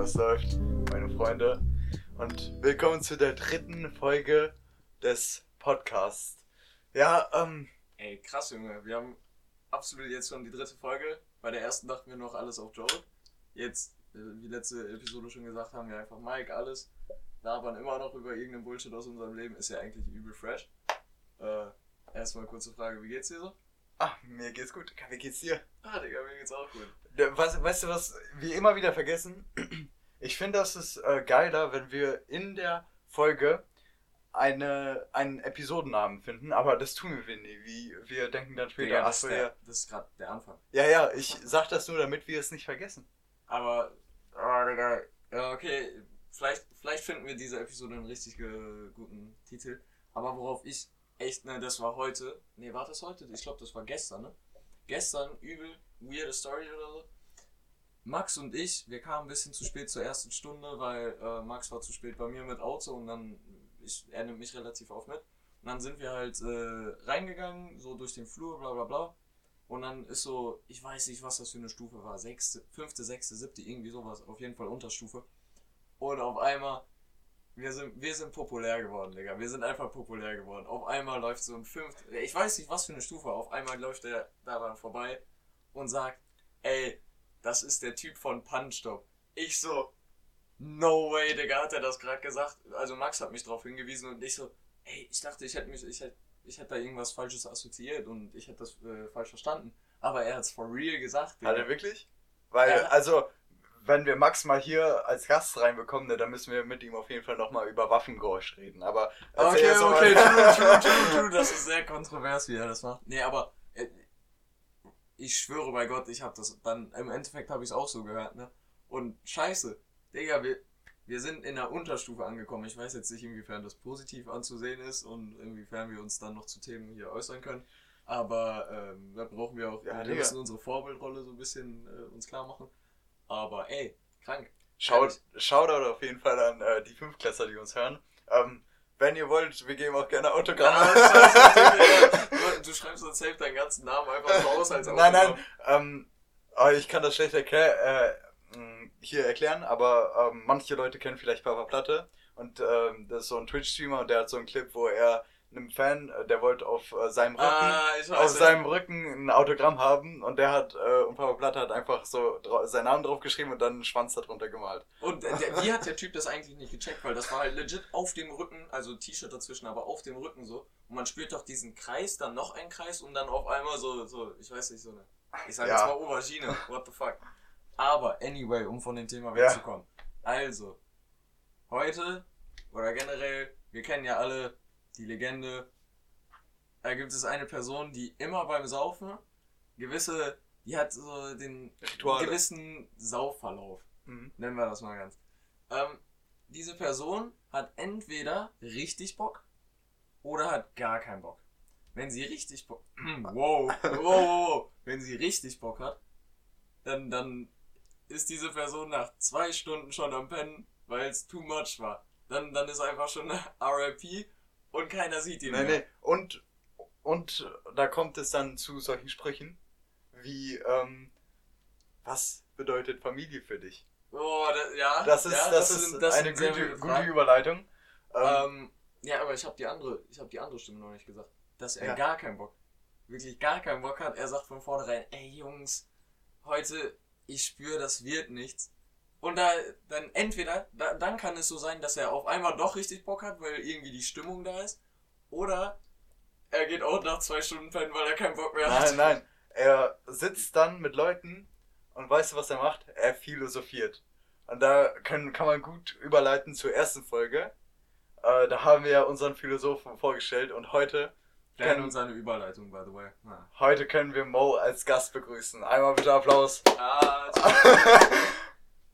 was läuft, meine Freunde? Und willkommen zu der dritten Folge des Podcasts. Ja, ähm, Ey, krass, Junge. Wir haben absolut jetzt schon die dritte Folge. Bei der ersten dachten wir noch alles auf Joe. Jetzt, äh, wie letzte Episode schon gesagt haben, wir einfach Mike, alles. Labern immer noch über irgendeinen Bullshit aus unserem Leben. Ist ja eigentlich übel fresh. Äh, erstmal kurze Frage, wie geht's dir so? ah, mir geht's gut. Wie geht's dir? Ah, Digga, mir geht's auch gut. Was, weißt du, was wir immer wieder vergessen? Ich finde, das ist äh, geiler, wenn wir in der Folge eine, einen Episodennamen finden, aber das tun wir nie. Wie, wir denken dann später, Digga, das, der, das ist gerade der Anfang. Ja, ja, ich sag das nur, damit wir es nicht vergessen. Aber, oh, Digga, ja, okay, vielleicht, vielleicht finden wir diese Episode einen richtig ge- guten Titel. Aber worauf ich echt, ne, das war heute, ne, war das heute? Ich glaube, das war gestern, ne? Gestern, übel, weirde Story oder so. Max und ich, wir kamen ein bisschen zu spät zur ersten Stunde, weil äh, Max war zu spät bei mir mit Auto und dann, ich, er nimmt mich relativ oft mit. Und dann sind wir halt äh, reingegangen, so durch den Flur, bla bla bla. Und dann ist so, ich weiß nicht, was das für eine Stufe war, sechste, fünfte, sechste, siebte, irgendwie sowas, auf jeden Fall Unterstufe. Und auf einmal, wir sind, wir sind populär geworden, Digga. Wir sind einfach populär geworden. Auf einmal läuft so ein fünfte, ich weiß nicht, was für eine Stufe, auf einmal läuft er daran vorbei und sagt, ey, das ist der Typ von Punstop. Ich so, no way, Digga, hat er das gerade gesagt. Also Max hat mich darauf hingewiesen und ich so, ey, ich dachte, ich hätte mich, ich hätte, ich hätte da irgendwas Falsches assoziiert und ich hätte das äh, falsch verstanden. Aber er hat's for real gesagt. Hat er wirklich? Weil, Ja. also, wenn wir Max mal hier als Gast reinbekommen, ne, dann müssen wir mit ihm auf jeden Fall nochmal über Waffengeräusch reden. Aber Okay, okay, true, true, true, true. Das ist sehr kontrovers, wie er das macht. Nee, aber ich schwöre bei Gott, ich habe das dann, im Endeffekt habe ich es auch so gehört, ne? Und scheiße, Digga, wir, wir sind in der Unterstufe angekommen. Ich weiß jetzt nicht, inwiefern das positiv anzusehen ist und inwiefern wir uns dann noch zu Themen hier äußern können. Aber ähm, da brauchen wir auch, Ja, wir müssen unsere Vorbildrolle so ein bisschen äh, uns klar machen. Aber ey, krank. Shout, Shoutout auf jeden Fall an äh, die Fünftklässler, die uns hören. Ähm, wenn ihr wollt, wir geben auch gerne Autogramme. Ja, du schreibst uns safe deinen ganzen Namen einfach so aus als nein, nein, ähm, ich kann das schlecht erklär, äh, mh, hier erklären, aber ähm, manche Leute kennen vielleicht Papa Platte und ähm, das ist so ein Twitch-Streamer und der hat so einen Clip, wo er einem Fan, äh, der wollte auf äh, seinem Rücken Ah, ich weiß. auf seinem Rücken ein Autogramm haben und der hat, äh, und Papa Platte hat einfach so seinen Namen drauf geschrieben und dann einen Schwanz darunter gemalt. Und der, der, wie hat der Typ das eigentlich nicht gecheckt? Weil das war halt legit auf dem Rücken, also T-Shirt dazwischen, aber auf dem Rücken so. Und man spürt doch diesen Kreis, dann noch einen Kreis und dann auf einmal so, so ich weiß nicht, so eine. Ich sag Ja. jetzt mal Aubergine, what the fuck. Aber, anyway, um von dem Thema Ja. wegzukommen. Also, heute, oder generell, wir kennen ja alle die Legende, da gibt es eine Person, die immer beim Saufen gewisse, die hat so den Rituale. gewissen Saufverlauf Mhm. nennen wir das mal ganz. Ähm, diese Person hat entweder richtig Bock oder hat gar keinen Bock. Wenn sie richtig Bock, wow, wow, wow, wenn sie richtig Bock hat, dann, dann ist diese Person nach zwei Stunden schon am Pennen, weil es too much war. Dann, dann ist einfach schon RIP und keiner sieht ihn Nee, mehr. nee. Und, und da kommt es dann zu solchen Sprüchen wie, ähm, was bedeutet Familie für dich? Oh, das, ja. Das ist, ja, das ist sind- das eine gute, gute. Überleitung. Ähm, Ähm, ja, aber ich habe die andere, ich habe die andere Stimme noch nicht gesagt, dass er Ja. gar keinen Bock, wirklich gar keinen Bock hat. Er sagt von vornherein, ey Jungs, heute ich spüre, das wird nichts. Und da dann entweder da, dann kann es so sein, dass er auf einmal doch richtig Bock hat, weil irgendwie die Stimmung da ist, oder er geht auch nach zwei Stunden pennen, weil er keinen Bock mehr hat. nein, nein. Er sitzt dann mit Leuten und weißt du, was er macht? Er philosophiert. Und da kann, kann man gut überleiten zur ersten Folge. Äh, da haben wir ja unseren Philosophen vorgestellt und heute, Lernen uns eine Überleitung, by the way. Ah, heute können wir Mo als Gast begrüßen. Einmal bitte Applaus. ah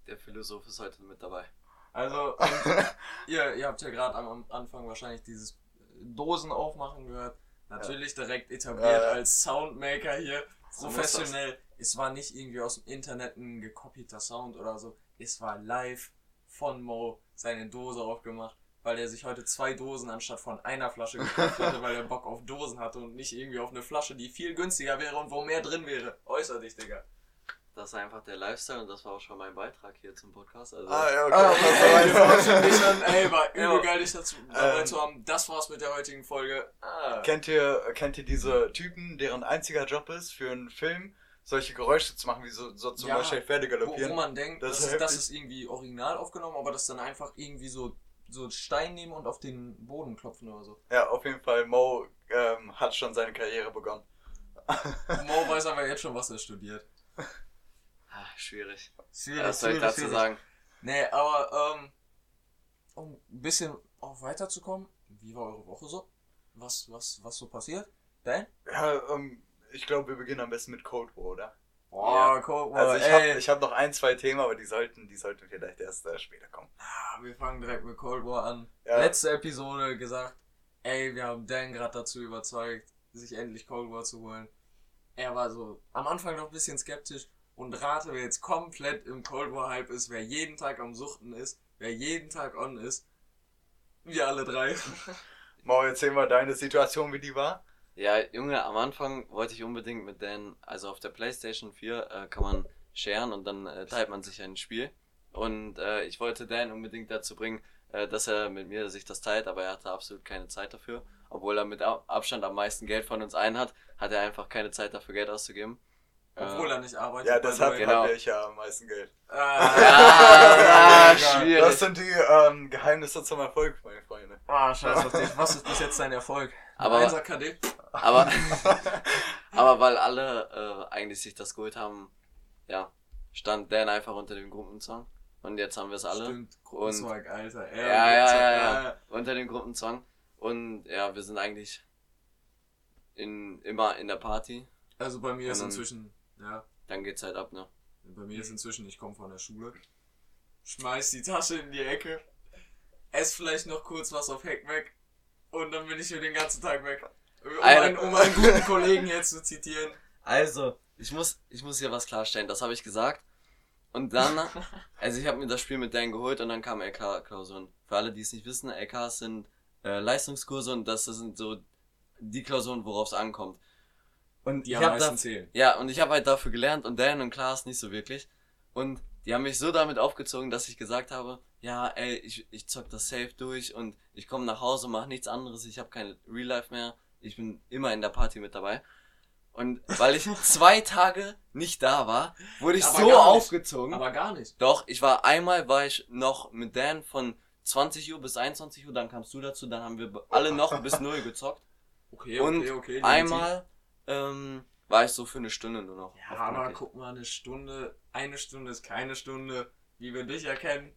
Der Philosoph ist heute mit dabei. Also, ihr, ihr habt ja gerade am, Anfang wahrscheinlich dieses Dosen aufmachen gehört. Natürlich direkt etabliert Ja, ja. als Soundmaker hier. So Professionell. Es war nicht irgendwie aus dem Internet ein gekopierter Sound oder so. Es war live von Mo seine Dose aufgemacht, weil er sich heute zwei Dosen anstatt von einer Flasche gekauft hatte, weil er Bock auf Dosen hatte und nicht irgendwie auf eine Flasche, die viel günstiger wäre und wo mehr drin wäre. Äußer dich, Digga. Das ist einfach der Lifestyle und das war auch schon mein Beitrag hier zum Podcast. Also, Ah, ja, okay. Ah, Das ey, war. Ey, war übel geil, dich dazu dabei Ähm. zu haben. Das war's mit der heutigen Folge. Ah. Kennt ihr, kennt ihr diese Typen, deren einziger Job ist, für einen Film solche Geräusche zu machen, wie so, so zum Ja, Beispiel Pferde Wo, wo galoppieren? man denkt, Das das, ist das ist irgendwie original aufgenommen, aber das dann einfach irgendwie so, so Stein nehmen und auf den Boden klopfen oder so. Ja, auf jeden Fall, Mo ähm, hat schon seine Karriere begonnen. Mo weiß aber jetzt schon, was er studiert. ah, schwierig. Schwierig, Was soll ich dazu schwierig. sagen? Nee, aber ähm, um ein bisschen auch weiterzukommen, wie war eure Woche so? Was, was, was so passiert? Dan? Ja, ähm, ich glaube, wir beginnen am besten mit Cold War, oder? Boah, Ja. guck mal, Also ich habe ich hab noch ein, zwei Themen, aber die sollten, die sollten vielleicht erst äh, später kommen. Ah, wir fangen direkt mit Cold War an. Ja. Letzte Episode gesagt, ey, wir haben Dan gerade dazu überzeugt, sich endlich Cold War zu holen. Er war so am Anfang noch ein bisschen skeptisch und rate, wer jetzt komplett im Cold War Hype ist, wer jeden Tag am Suchten ist, wer jeden Tag on ist. Wir alle drei. Mo, erzähl mal deine Situation, wie die war. Ja, Junge, am Anfang wollte ich unbedingt mit Dan, also auf der Playstation 4 äh, kann man sharen und dann äh, teilt man sich ein Spiel. Und äh, ich wollte Dan unbedingt dazu bringen, äh, dass er mit mir sich das teilt, aber er hatte absolut keine Zeit dafür. Obwohl er mit Ab- Abstand am meisten Geld von uns allen hat, hat er einfach keine Zeit dafür, Geld auszugeben. Obwohl er nicht arbeitet. Ja, deshalb. Genau. habe ich ja am meisten Geld. Ah, Ja, egal. schwierig. Das sind die ähm, Geheimnisse zum Erfolg, meine Freunde. Ah, scheiß auf dich. Was ist bis jetzt dein Erfolg? Aber- Einser KD? Aber, aber weil alle äh, eigentlich sich das geholt haben, ja, stand Dan einfach unter dem Gruppenzwang. Und jetzt haben wir es alle. Stimmt, Gruppenzweig, Alter. Ja, ja, ja, Gruppenzweig, ja. Unter dem Gruppenzwang. Und ja, wir sind eigentlich in, immer in der Party. Also bei mir ist inzwischen, ja, Dann geht's halt ab, ne? bei mir ist inzwischen, ich komme von der Schule, schmeiß die Tasche in die Ecke, ess vielleicht noch kurz was auf Heck weg und dann bin ich für den ganzen Tag weg. Um, einen, um einen guten Kollegen jetzt zu zitieren. Also, ich muss, ich muss hier was klarstellen. Das habe ich gesagt. Und dann, also ich habe mir das Spiel mit Dan geholt und dann kamen LK-Klausuren. Für alle, die es nicht wissen, LKs sind äh, Leistungskurse und das sind so die Klausuren, worauf es ankommt. Und Die ich habe da, ja, und ich habe halt dafür gelernt und Dan und Klaas nicht so wirklich. Und die haben mich so damit aufgezogen, dass ich gesagt habe, ja, ey, ich, ich zock das safe durch und ich komme nach Hause, mache nichts anderes, ich habe kein Real Life mehr, ich bin immer in der Party mit dabei. Und weil ich zwei Tage nicht da war, wurde ich Aber so gar nicht. aufgezogen. Aber gar nicht. Doch, ich war einmal, war ich noch mit Dan von 20 Uhr bis 21 Uhr, dann kamst du dazu, dann haben wir alle noch bis 0 gezockt. Okay, Und okay, okay. Einmal ähm, war ich so für eine Stunde nur noch. Ja, aber guck mal, eine Stunde, eine Stunde ist keine Stunde, wie wir dich erkennen.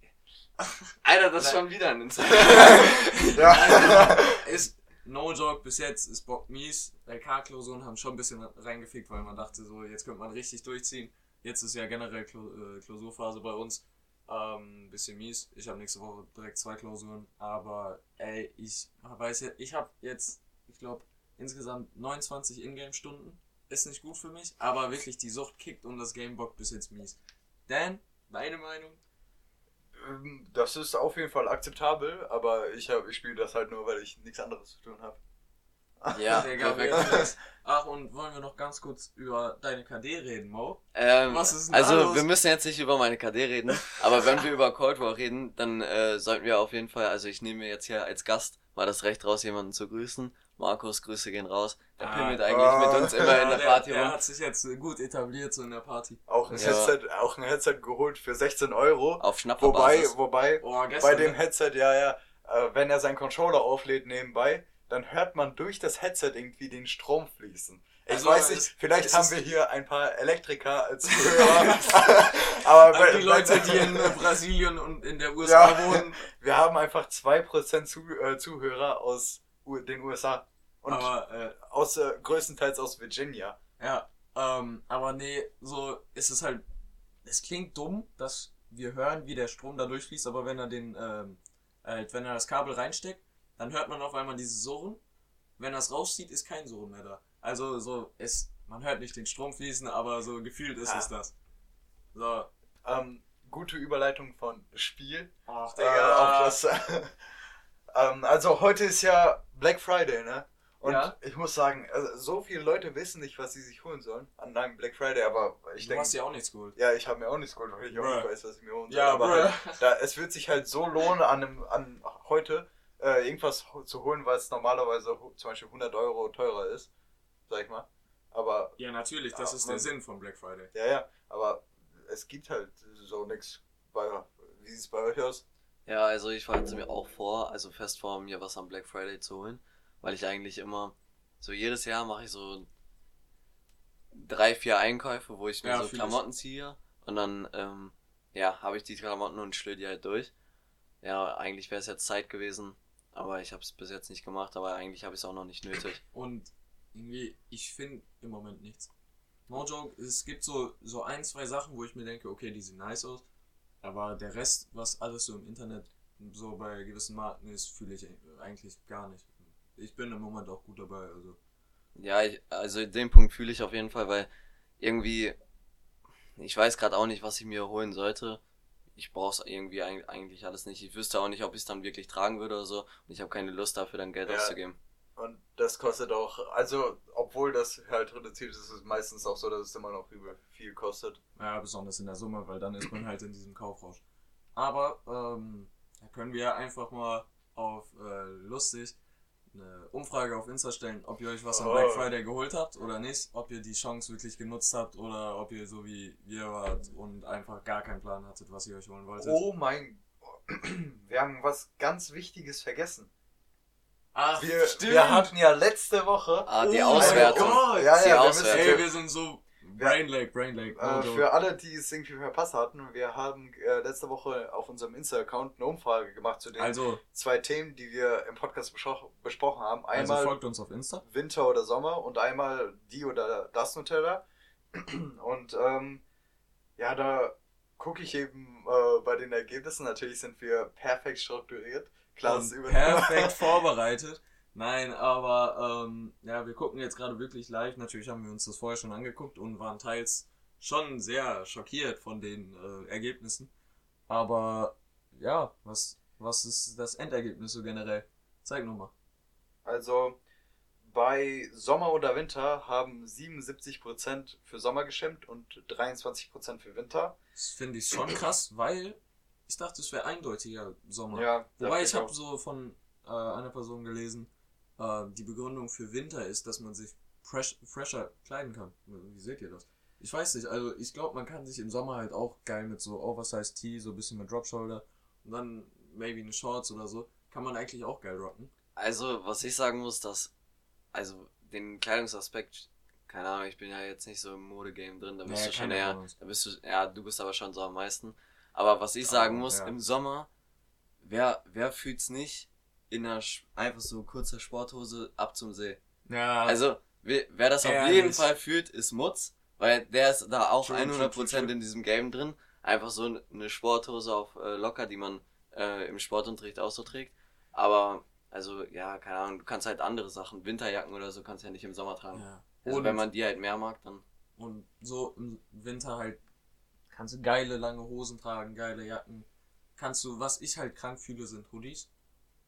Alter, das ist schon wieder ein Insider. Ja. ist no joke bis jetzt ist Bock mies. LK-Klausuren haben schon ein bisschen reingefickt, weil man dachte so, jetzt könnte man richtig durchziehen. Jetzt ist ja generell äh, Klausurphase bei uns. Ähm, bisschen mies. Ich habe nächste Woche direkt zwei Klausuren, aber ey, ich weiß ja, ich habe jetzt, ich glaube, insgesamt 29 Ingame-Stunden. Ist nicht gut für mich, aber wirklich die Sucht kickt und das Game bockt bis jetzt mies. Dan, deine Meinung? Ähm, Das ist auf jeden Fall akzeptabel, aber ich, hab- ich spiele das halt nur, weil ich nichts anderes zu tun habe. ja, perfekt. Ach, und wollen wir noch ganz kurz über deine KD reden, Mo? Ähm, Was ist denn also, da los? wir müssen jetzt nicht über meine KD reden, aber wenn wir über Cold War reden, dann äh, sollten wir auf jeden Fall, also ich nehme mir jetzt hier als Gast mal das Recht raus, jemanden zu grüßen. Markus, Grüße gehen raus. Der Ah, pimmelt eigentlich ah. mit uns immer in der Party der rum. hat sich jetzt gut etabliert so in der Party. Auch ein, Ja. Headset, auch ein Headset geholt für 16 Euro. Auf Wobei, Schnapperbasis. wobei, Oh, gestern, bei dem? Headset, ja, ja, äh, wenn er seinen Controller auflädt nebenbei, dann hört man durch das Headset irgendwie den Strom fließen. Ich Also, weiß nicht, vielleicht haben wir hier ein paar Elektriker als Zuhörer. aber An wenn- die Leute, die in äh, Brasilien und in der USA Ja. wohnen. wir haben einfach 2% zu, äh, Zuhörer aus den USA. Und Aber, äh, aus, äh, größtenteils aus Virginia. ja, ähm, aber nee, so ist es halt, es klingt dumm, dass wir hören, wie der Strom da durchfließt, aber wenn er den, ähm, halt, wenn er das Kabel reinsteckt, dann hört man auf einmal dieses Surren. Wenn er es rauszieht, ist kein Surren mehr da. Also so, es, man hört nicht den Strom fließen, aber so gefühlt ist Ja. es das. So. Ähm, gute Überleitung von Spiel. Ach, Äh, auf das, ähm, also heute ist ja Black Friday, ne? Und Ja. ich muss sagen, also so viele Leute wissen nicht, was sie sich holen sollen an einem Black Friday, aber ich du denke, hast ja auch nichts geholt. ja, ich habe mir auch nichts geholt, weil ich auch Bruh. nicht weiß, was ich mir holen soll. Ja, aber halt, da, es wird sich halt so lohnen, an, einem, an heute äh, irgendwas zu holen, weil es normalerweise zum Beispiel 100 Euro teurer ist, sag ich mal. Aber, Ja, natürlich, das Ja, ist der man- Sinn von Black Friday. ja, ja, aber es gibt halt so nichts bei, wie sieht es bei euch aus? Ja, also ich hatte mir auch vor, also fest vor, mir was am Black Friday zu holen, weil ich eigentlich immer, so jedes Jahr mache ich so drei, vier Einkäufe, wo ich mir Ja, so. Klamotten ziehe und dann, ähm, ja, habe ich die Klamotten und schlür die halt durch. Ja, eigentlich wäre es jetzt Zeit gewesen, aber ich habe es bis jetzt nicht gemacht, aber eigentlich habe ich es auch noch nicht nötig. Und irgendwie, ich finde im Moment nichts. No joke, es gibt so, so ein, zwei Sachen, wo ich mir denke, okay, die sehen nice aus. Aber der Rest, was alles so im Internet so bei gewissen Marken ist, fühle ich eigentlich gar nicht. Ich bin im Moment auch gut dabei, also. Ja, ich, also den Punkt fühle ich auf jeden Fall, weil irgendwie, ich weiß gerade auch nicht, was ich mir holen sollte. Ich brauche es irgendwie eig- eigentlich alles nicht. Ich wüsste auch nicht, ob ich es dann wirklich tragen würde oder so. Und ich habe keine Lust dafür, dann Geld Ja. auszugeben. Und das kostet auch, also obwohl das halt reduziert ist, ist es meistens auch so, dass es immer noch übel viel kostet. Ja, besonders in der Summe, weil dann ist man halt in diesem Kaufrausch. Aber ähm, da können wir einfach mal auf äh, lustig eine Umfrage auf Insta stellen, ob ihr euch was am Oh. Black Friday geholt habt oder nicht, ob ihr die Chance wirklich genutzt habt oder ob ihr so wie wir wart und einfach gar keinen Plan hattet, was ihr euch holen wolltet. Oh mein, wir haben was ganz Wichtiges vergessen. Ach, Wir, wir hatten ja letzte Woche Ah, die Oh Auswertung. mein Gott. Ja, Die ja, wir Auswertung. Ey, müssen, wir sind so Brain Lake, Brain Lake. no äh, für alle, die es irgendwie verpasst hatten, wir haben äh, letzte Woche auf unserem Insta-Account eine Umfrage gemacht zu den also, zwei Themen, die wir im Podcast besprochen, besprochen haben. also Einmal folgt uns auf Insta. Winter oder Sommer und einmal die oder das Nutella. Und ähm, ja, da gucke ich eben äh, bei den Ergebnissen. Natürlich sind wir perfekt strukturiert. Und über perfekt vorbereitet. Nein, aber ähm, ja, wir gucken jetzt gerade wirklich live. Natürlich haben wir uns das vorher schon angeguckt und waren teils schon sehr schockiert von den äh, Ergebnissen. Aber ja, was, was ist das Endergebnis so generell? Zeig nochmal. Also bei Sommer oder Winter haben 77% für Sommer gestimmt und 23% für Winter. Das finde ich schon krass, weil ich dachte, es wäre eindeutiger Sommer. Ja, Wobei ich habe so von äh, einer Person gelesen, äh, die Begründung für Winter ist, dass man sich fresh, fresher kleiden kann. Wie seht ihr das? Ich weiß nicht, also ich glaube, man kann sich im Sommer halt auch geil mit so Oversized Tee, so ein bisschen mit Drop Shoulder und dann maybe eine Shorts oder so, kann man eigentlich auch geil rocken. Also, was ich sagen muss, dass, also den Kleidungsaspekt, keine Ahnung, ich bin ja jetzt nicht so im Modegame drin, da bist Nee, du schon eher, da bist du, ja, du bist aber schon so am meisten. Aber was ich sagen Aber, muss, ja. im Sommer, wer, wer fühlt's nicht, in einer einfach so kurzer Sporthose ab zum See? Ja, Also, wer, wer das auf Ehrlich. jeden Fall fühlt, ist Mutz, weil der ist da auch True, 100% true, true, true. in diesem Game drin. Einfach so eine Sporthose auf äh, locker, die man äh, im Sportunterricht auch so trägt. Aber, also, ja, keine Ahnung, du kannst halt andere Sachen, Winterjacken oder so, kannst du ja nicht im Sommer tragen. ja. Also, Und- wenn man die halt mehr mag, dann. Und so im Winter halt kannst du geile lange Hosen tragen, geile Jacken. Kannst du, was ich halt krank fühle, sind Hoodies.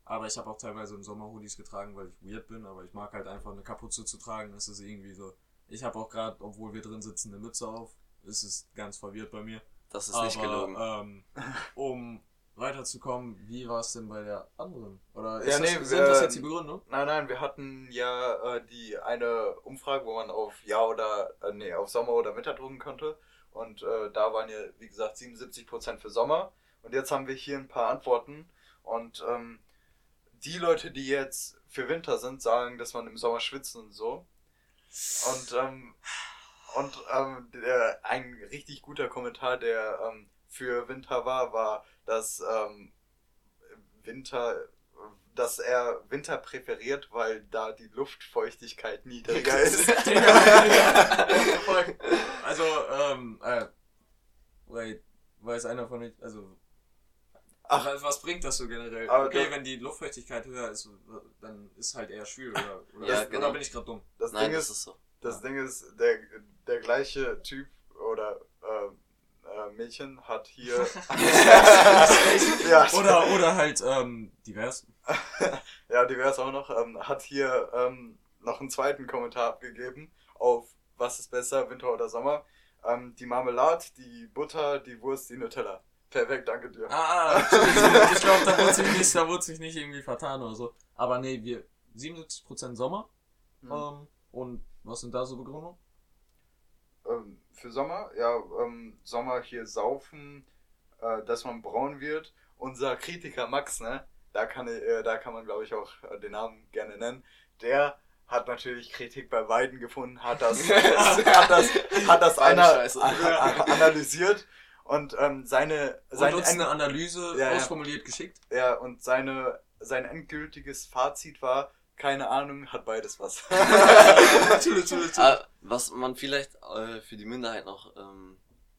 Aber ich habe auch teilweise im Sommer Hoodies getragen, weil ich weird bin. Aber ich mag halt einfach eine Kapuze zu tragen. Das ist irgendwie so. Ich habe auch gerade, obwohl wir drin sitzen, eine Mütze auf. Es ist ganz verwirrt bei mir. Das ist nicht gelogen. Ähm, um weiterzukommen, wie war es denn bei der anderen? Oder Ja, nee, das, sind wir- das jetzt die Begründung? Nein, nein, wir hatten ja äh, die eine Umfrage, wo man auf Ja oder äh, nee, auf Sommer oder Winter drucken konnte. Und äh, da waren ja, wie gesagt, 77% für Sommer. Und jetzt haben wir hier ein paar Antworten. Und ähm, die Leute, die jetzt für Winter sind, sagen, dass man im Sommer schwitzt und so. Und, ähm, und ähm, der, ein richtig guter Kommentar, der ähm, für Winter war, war, dass ähm, Winter, dass er Winter präferiert, weil da die Luftfeuchtigkeit niedriger ist. also, ähm, äh, wait, weiß einer von euch, also, Ach. was, was bringt das so generell? Aber okay, wenn die Luftfeuchtigkeit höher ist, dann ist halt eher schwül, oder, oder, Ja, genau. bin ich gerade dumm? Das Nein, Ding das ist, ist so. das Ja. Ding ist, der, der gleiche Typ äh, Mädchen hat hier. ja, Oder, oder halt, ähm, divers. ja, divers auch noch, ähm, hat hier ähm, noch einen zweiten Kommentar abgegeben auf was ist besser, Winter oder Sommer. Ähm, die Marmelade, die Butter, die Wurst, die Nutella. Perfekt, danke dir. Ah, ich glaube, da wurde sich nicht, da wurde sich nicht irgendwie vertan oder so. Aber nee, wir 77% Sommer. Hm. Ähm, und was sind da so Begründungen? Ähm, für Sommer, ja, ähm, Sommer hier saufen, äh, dass man braun wird. Unser Kritiker Max, ne, da kann, ich, äh, da kann man glaube ich auch äh, den Namen gerne nennen, der hat natürlich Kritik bei Weiden gefunden, hat das, hat das, hat das ana a- analysiert und ähm, seine, Und seine uns eine Analyse Ja, ja. ausformuliert geschickt. ja, und seine, sein endgültiges Fazit war, keine Ahnung, hat beides was. Chill, chill. Ah, was man vielleicht äh, für die Minderheit noch ähm,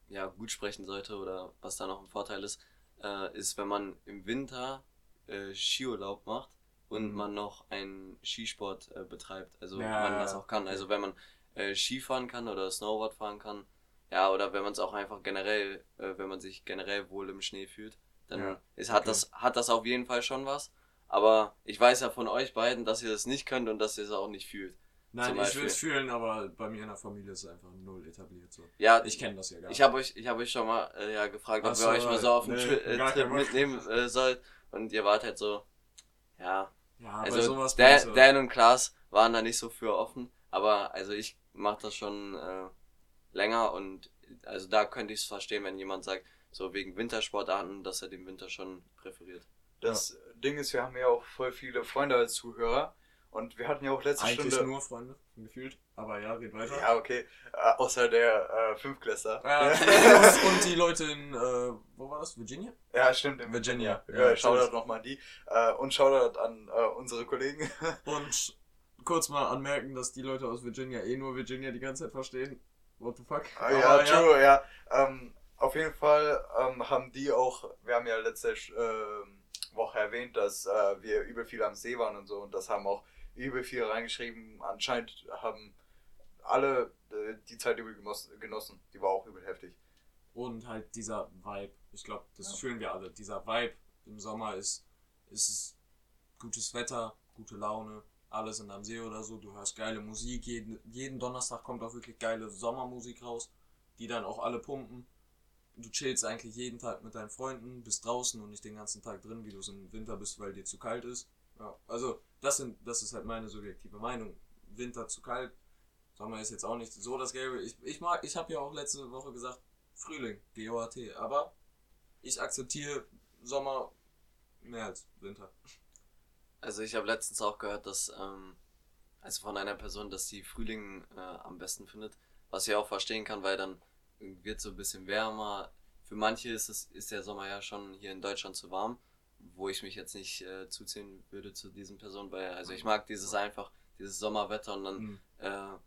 ja, gut sprechen sollte oder was da noch ein Vorteil ist, äh, ist, wenn man im Winter äh, Skiurlaub macht und Mhm. man noch einen Skisport äh, betreibt. Also Ja, man das auch kann. Also wenn man äh, Skifahren kann oder Snowboard fahren kann, ja, oder wenn man es auch einfach generell, äh, wenn man sich generell wohl im Schnee fühlt, dann Ja, ist, hat, okay. das, hat das auf jeden Fall schon was. Aber ich weiß ja von euch beiden, dass ihr das nicht könnt und dass ihr es auch nicht fühlt. Nein, ich will es fühlen, aber bei mir in der Familie ist es einfach null etabliert. So. Ja, Ich kenne das ja gar Ich nicht. habe euch, ich habe euch schon mal äh, ja, gefragt, ob so, euch mal so auf einen nee, Tri äh, Trip mitnehmen äh, sollt. Und ihr wart halt so, ja. ja, bei Also sowas Dan, ich so- Dan und Klaas waren da nicht so für offen. Aber also ich mache das schon äh, länger und also da könnte ich es verstehen, wenn jemand sagt, so wegen Wintersportarten, dass er den Winter schon präferiert. Das Ding ist, wir haben ja auch voll viele Freunde als Zuhörer und wir hatten ja auch letzte Eigentlich Stunde... nur Freunde, gefühlt. Aber ja, red weiter. Ja, okay. Äh, außer der äh, Fünfklässler. Ja, und, die Leute in, äh, wo war das? Virginia? Ja, stimmt, in Virginia. Virginia. Ja, Ja, Shoutout nochmal an die. Äh, und Shoutout an äh, unsere Kollegen. Und kurz mal anmerken, dass die Leute aus Virginia eh nur Virginia die ganze Zeit verstehen. What the fuck? Ah, ja, true, ja. Ähm, auf jeden Fall ähm, haben die auch, wir haben ja letzte ähm, Woche erwähnt, dass äh, wir übel viel am See waren und so und das haben auch übel viel reingeschrieben. Anscheinend haben alle äh, die Zeit übel genoss- genossen. Die war auch übel heftig. Und halt dieser Vibe. Ich glaube, das Ja. fühlen wir alle. Dieser Vibe im Sommer ist, ist es gutes Wetter, gute Laune, alle sind am See oder so. Du hörst geile Musik. Jeden, jeden Donnerstag kommt auch wirklich geile Sommermusik raus, die dann auch alle pumpen. Du chillst eigentlich jeden Tag mit deinen Freunden, bist draußen und nicht den ganzen Tag drin, wie du es im Winter bist, weil dir zu kalt ist. Ja, also das sind, das ist halt meine subjektive Meinung. Winter zu kalt, Sommer ist jetzt auch nicht so das Gelbe. Ich, ich mag, ich habe ja auch letzte Woche gesagt, Frühling, GOAT, aber ich akzeptiere Sommer mehr als Winter. Also ich habe letztens auch gehört, dass, ähm, also von einer Person, dass sie Frühling äh, am besten findet, was ich auch verstehen kann, weil dann wird so ein bisschen wärmer. Für manche ist es ist der Sommer ja schon hier in Deutschland zu warm, wo ich mich jetzt nicht äh, zuzählen würde zu diesen Personen, weil also ich mag dieses einfach dieses Sommerwetter und dann Mhm. äh,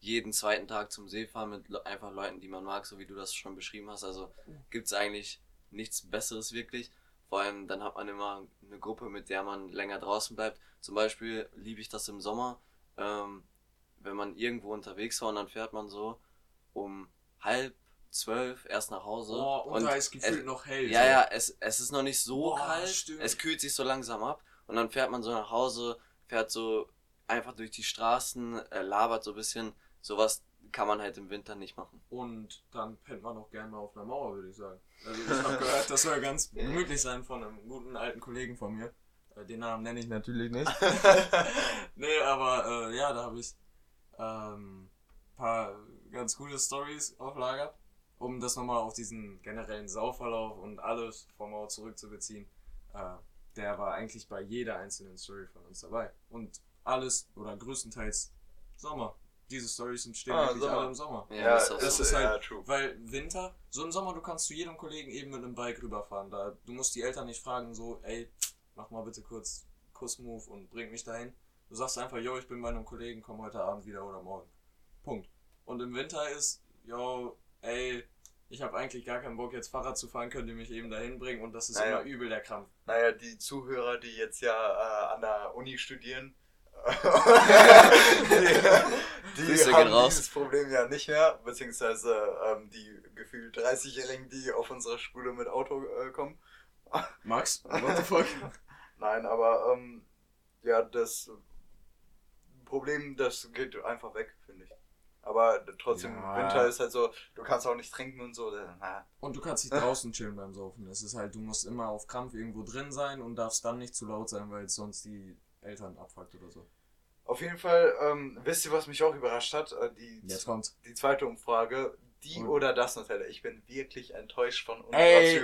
jeden zweiten Tag zum See fahren mit Le einfach Leuten, die man mag, so wie du das schon beschrieben hast. Also gibt's eigentlich nichts Besseres wirklich. Vor allem dann hat man immer eine Gruppe, mit der man länger draußen bleibt. Zum Beispiel liebe ich das im Sommer, ähm, wenn man irgendwo unterwegs war und dann fährt man so um halb zwölf erst nach Hause. Oh, und, da ist gefühlt es, noch hell. ja, ja, es, es ist noch nicht so Boah, kalt. stimmt. Es kühlt sich so langsam ab und dann fährt man so nach Hause, fährt so einfach durch die Straßen, äh, labert so ein bisschen. Sowas kann man halt im Winter nicht machen. Und dann pennt man auch gerne mal auf einer Mauer, würde ich sagen. Also ich habe gehört, das soll ganz gemütlich sein von einem guten alten Kollegen von mir. Äh, Den Namen nenne ich natürlich nicht. nee, aber äh, ja, da habe ich ähm, paar ganz coole Stories auf Lager, um das nochmal auf diesen generellen Sauverlauf und alles vom Mauer zurückzubeziehen. Äh, der war eigentlich bei jeder einzelnen Story von uns dabei. Und alles oder größtenteils Sommer. Diese Stories entstehen Ah, wirklich Sommer. alle im Sommer. Ja, Ja, das ist das ist halt- ja, true. Weil Winter, so im Sommer, du kannst zu jedem Kollegen eben mit einem Bike rüberfahren. Da, du musst die Eltern nicht fragen, so, ey, mach mal bitte kurz Kussmove und bring mich dahin. Du sagst einfach, yo, ich bin bei einem Kollegen, komm heute Abend wieder oder morgen. Punkt. Und im Winter ist, yo, ey, ich habe eigentlich gar keinen Bock, jetzt Fahrrad zu fahren, könnt ihr mich eben dahin bringen und das ist Naja. immer übel der Krampf. Naja, die Zuhörer, die jetzt ja äh, an der Uni studieren, die, die haben raus. dieses Problem ja nicht mehr, beziehungsweise ähm, die gefühlt 30-Jährigen, die auf unsere Schule mit Auto äh, kommen. Max, what the fuck? Nein, aber ähm, ja, das Problem, das geht einfach weg, finde ich. Aber trotzdem, Ja. Winter ist halt so, du kannst auch nicht trinken und so. Na, Und du kannst nicht draußen chillen beim Saufen. Es ist halt, du musst immer auf Krampf irgendwo drin sein und darfst dann nicht zu laut sein, weil es sonst die Eltern abfuckt oder so. Auf jeden Fall, ähm, wisst ihr, was mich auch überrascht hat? Äh, die, Jetzt kommt's. die zweite Umfrage, die Und- oder das Nutella. Ich bin wirklich enttäuscht von unserer Ey.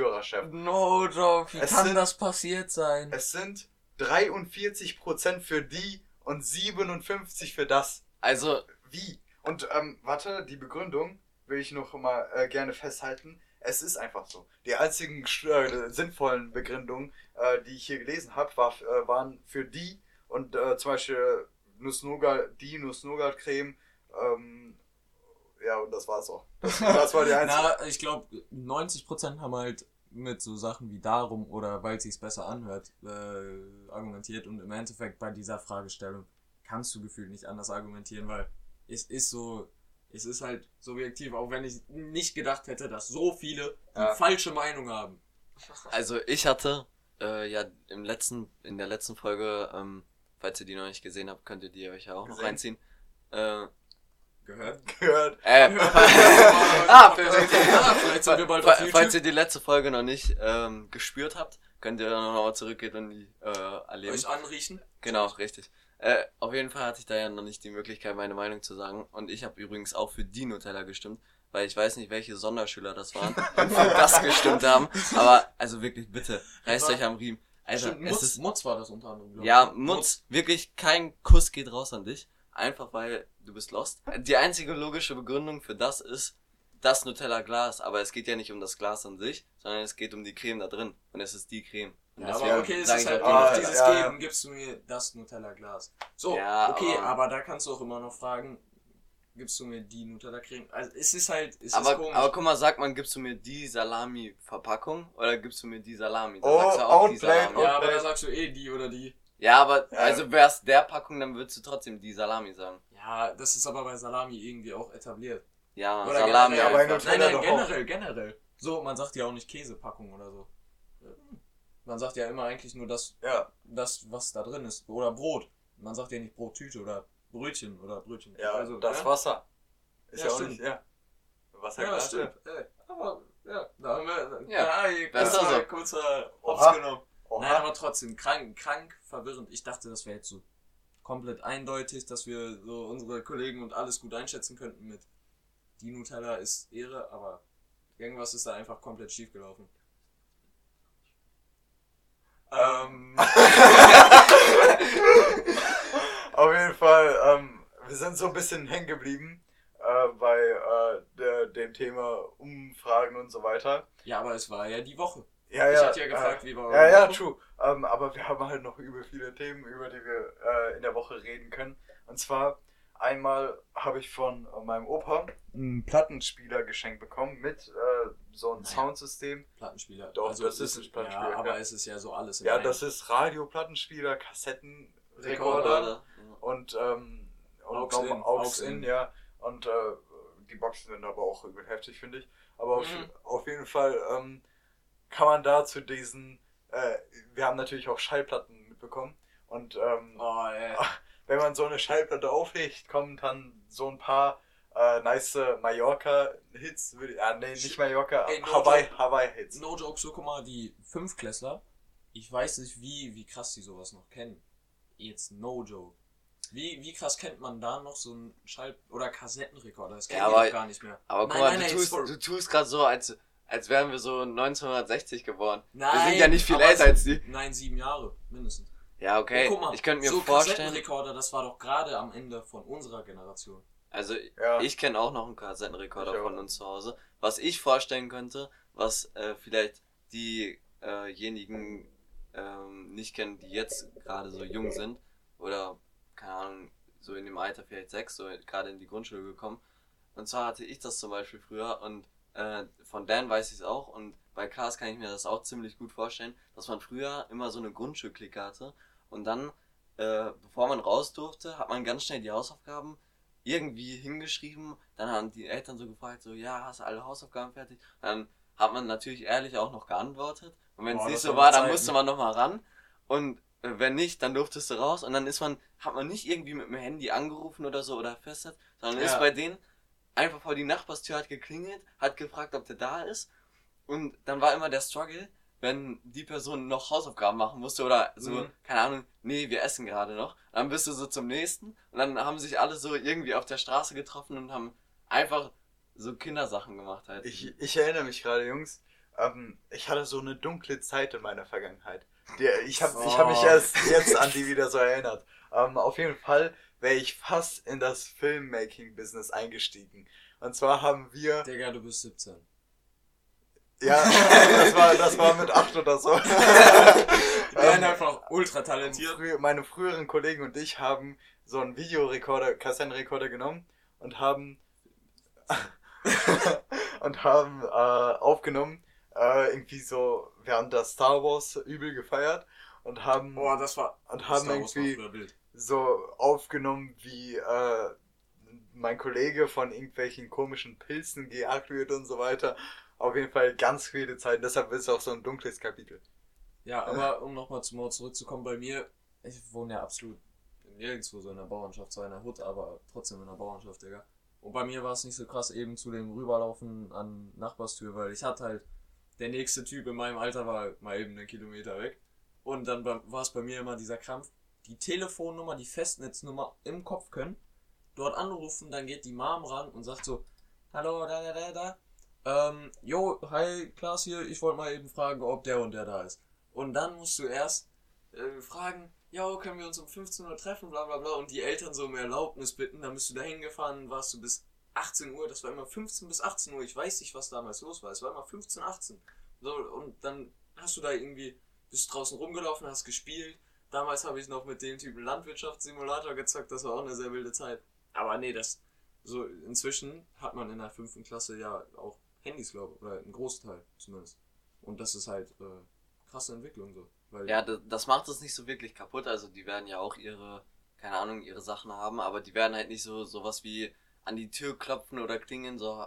No joke, wie Es kann sind- das passiert sein? Es sind 43% für die und 57% für das. Also, Wie? Und ähm, warte, die Begründung will ich noch mal äh, gerne festhalten. Es ist einfach so. Die einzigen äh, sinnvollen Begründungen, äh, die ich hier gelesen habe, war, äh, waren für die und äh, zum Beispiel Nuss-Nougat, die Nuss-Nougat-Creme. Ähm, ja, und das war's auch. Das, das war die einzige. Na, ich glaube, 90% haben halt mit so Sachen wie darum oder weil es sich besser anhört, äh, argumentiert und im Endeffekt bei dieser Fragestellung kannst du gefühlt nicht anders argumentieren, weil es ist so, es ist halt subjektiv, auch wenn ich nicht gedacht hätte, dass so viele Ja. falsche Meinung haben. also ich hatte äh, ja im letzten, in der letzten Folge, ähm, falls ihr die noch nicht gesehen habt, könnt ihr die euch ja auch noch Gesehen. reinziehen. Äh, Gehört? gehört. äh, ah, vielleicht sind wir bald auf YouTube. Falls ihr die letzte Folge noch nicht ähm, gespürt habt, könnt ihr dann nochmal zurückgehen und die äh, erleben. euch anriechen. Genau, richtig. Äh, auf jeden Fall hatte ich da ja noch nicht die Möglichkeit, meine Meinung zu sagen. Und ich habe übrigens auch für die Nutella gestimmt, weil ich weiß nicht, welche Sonderschüler das waren und für das gestimmt haben. Aber also wirklich, bitte, reißt euch am Riemen. Also, Stimmt, es Mutz, ist Mutz war das unter anderem. glaub ja, ich. Mutz, wirklich kein Kuss geht raus an dich. Einfach weil du bist lost. Die einzige logische Begründung für das ist das Nutella-Glas. Aber es geht ja nicht um das Glas an sich, sondern es geht um die Creme da drin. Und es ist die Creme. Ja, aber deswegen okay, es ist halt auch Nutella. dieses ja. Geben, gibst du mir das Nutella-Glas. So, Ja, okay, aber- aber, da kannst du auch immer noch fragen, gibst du mir die Nutella-Creme? Also es ist halt, es ist Aber, komisch. aber guck mal, sag mal, gibst du mir die Salami-Verpackung oder gibst du mir die Salami? Da Oh, sagst du auch die Outplay, Salami. ja, aber da sagst du eh die oder die. Ja, aber Ja. also wär's der Packung, dann würdest du trotzdem die Salami sagen. Ja, das ist aber bei Salami irgendwie auch etabliert. Ja, Oder Salami generell. aber in. Nutella Nein, nein, doch auch. generell, generell. So, man sagt ja auch nicht Käsepackung oder so. Man sagt ja immer eigentlich nur das, Ja, das, was da drin ist. Oder Brot. Man sagt ja nicht Brottüte oder Brötchen oder Brötchen. ja, also, das ja? Wasser. Ist Ja, ja, auch stimmt. nicht, ja. Wasser Ja, stimmt. Ey, aber, ja, da haben wir, Ja, ja, das ist kurzer, so. kurzer. Hops genommen. Nein, aber trotzdem, krank, krank, verwirrend. Ich dachte, das wäre jetzt so komplett eindeutig, dass wir so unsere Kollegen und alles gut einschätzen könnten mit die Nutella ist Ehre, aber irgendwas ist da einfach komplett schief gelaufen. Ähm, Auf jeden Fall, ähm, wir sind so ein bisschen hängen geblieben äh, bei äh, der, dem Thema Umfragen und so weiter. ja, aber es war ja die Woche. Ja, Ich ja. hatte ja gefragt, äh, wie war Ja, ja, true. Ähm, aber wir haben halt noch über viele Themen, über die wir äh, in der Woche reden können. Und zwar einmal habe ich von äh, meinem Opa einen Plattenspieler geschenkt bekommen mit äh, so einem Naja. Soundsystem. Plattenspieler. Doch, also das ist ein Plattenspieler, Ja, aber ja. es ist ja so alles. Ja, einem. das ist Radio, Plattenspieler, Kassettenrekorder Rekorder. und, ähm, und Aux in, Aux in, in. ja. Und äh, die Boxen sind aber auch übel heftig, finde ich. Aber auf, Mhm. auf jeden Fall ähm, kann man da zu diesen, äh, wir haben natürlich auch Schallplatten mitbekommen. Und ähm, Oh, wenn man so eine Schallplatte auflegt, kommen dann so ein paar äh, nice Mallorca-Hits, würde ich, ah, nee, nicht Mallorca, Ey, no Hawaii. Hawaii-Hits. No joke, so guck mal, die Fünfklässler, ich weiß nicht, wie, wie krass die sowas noch kennen. Jetzt no joke. Wie, wie krass kennt man da noch so einen Schall- oder Kassettenrekorder? Das kennen Ja, aber- doch gar nicht mehr. Aber guck Nein, mal, nein, du, nein, tust, du tust gerade so, als, als wären wir so 1960 geboren. Nein, wir sind ja nicht viel älter als die. Nein, sieben Jahre, mindestens. Ja, okay. Und guck mal, ich könnte mir so vorstellen, Kassettenrekorder, das war doch gerade am Ende von unserer Generation. Also Ja. ich kenne auch noch einen Kassettenrekorder von uns zu Hause. Was ich vorstellen könnte, was äh, vielleicht diejenigen ähm, nicht kennen, die jetzt gerade so jung sind oder keine Ahnung, so in dem Alter vielleicht sechs, so gerade in die Grundschule gekommen. Und zwar hatte ich das zum Beispiel früher und äh, von Dan weiß ich es auch und bei Klaas kann ich mir das auch ziemlich gut vorstellen, dass man früher immer so eine Grundschulklicke hatte und dann, äh, bevor man raus durfte, hat man ganz schnell die Hausaufgaben irgendwie hingeschrieben. Dann haben die Eltern so gefragt, so, ja, hast du alle Hausaufgaben fertig? Dann hat man natürlich ehrlich auch noch geantwortet. Und wenn es nicht so war, dann musste man nochmal ran. Und äh, wenn nicht, dann durftest du raus und dann ist man, hat man nicht irgendwie mit dem Handy angerufen oder so oder festet, sondern Ja. ist bei denen einfach vor die Nachbarstür hat geklingelt, hat gefragt, ob der da ist und dann war immer der Struggle, wenn die Person noch Hausaufgaben machen musste oder so, Mhm. keine Ahnung, nee, wir essen gerade noch, dann bist du so zum nächsten und dann haben sich alle so irgendwie auf der Straße getroffen und haben einfach so Kindersachen gemacht halt. Ich, ich erinnere mich gerade, Jungs. Ähm, ich hatte so eine dunkle Zeit in meiner Vergangenheit. Die, ich habe ich hab mich Oh. erst jetzt an die wieder so erinnert. Ähm, auf jeden Fall wäre ich fast in das Filmmaking-Business eingestiegen. Und zwar haben wir. Digga, du bist 17. Ja, das war, das war mit 8 oder so. Die werden Ähm, einfach ultra talentiert. meine früheren Kollegen und ich haben so einen Videorekorder, Kassettenrekorder genommen und haben und haben äh, aufgenommen, äh, irgendwie so, wir haben das Star Wars übel gefeiert und haben Boah, das war. und haben irgendwie so aufgenommen, wie äh, mein Kollege von irgendwelchen komischen Pilzen gejagt wird und so weiter. Auf jeden Fall ganz viele Zeiten, deshalb ist es auch so ein dunkles Kapitel. Ja, aber um nochmal zum Mord zurückzukommen, bei mir, ich wohne ja absolut nirgendwo so in der Bauernschaft, zwar in der Hut, aber trotzdem in der Bauernschaft, Digga. Und bei mir war es nicht so krass eben zu dem Rüberlaufen an Nachbarstür, weil ich hatte halt, der nächste Typ in meinem Alter war mal eben einen Kilometer weg. Und dann war es bei mir immer dieser Krampf, die Telefonnummer, die Festnetznummer im Kopf können, dort anrufen, dann geht die Mom ran und sagt so, hallo, da, da, da, da. Ähm, jo, hi, Klaas hier, ich wollte mal eben fragen, ob der und der da ist. Und dann musst du erst äh, fragen, ja, können wir uns um 15 Uhr treffen, bla bla bla, und die Eltern so um Erlaubnis bitten, dann bist du da hingefahren, warst du bis 18 Uhr, das war immer 15 bis 18 Uhr, ich weiß nicht, was damals los war, es war immer 15, 18. So, und dann hast du da irgendwie, bist draußen rumgelaufen, hast gespielt. Damals habe ich noch mit dem Typen Landwirtschaftssimulator gezockt, das war auch eine sehr wilde Zeit. Aber nee, das, so, inzwischen hat man in der fünften Klasse ja auch Handys, glaube ich, oder einen Großteil zumindest. Und das ist halt, äh, krasse Entwicklung so. Weil Ja, das, das macht es nicht so wirklich kaputt. Also die werden ja auch ihre, keine Ahnung, ihre Sachen haben, aber die werden halt nicht so sowas wie an die Tür klopfen oder klingeln. So,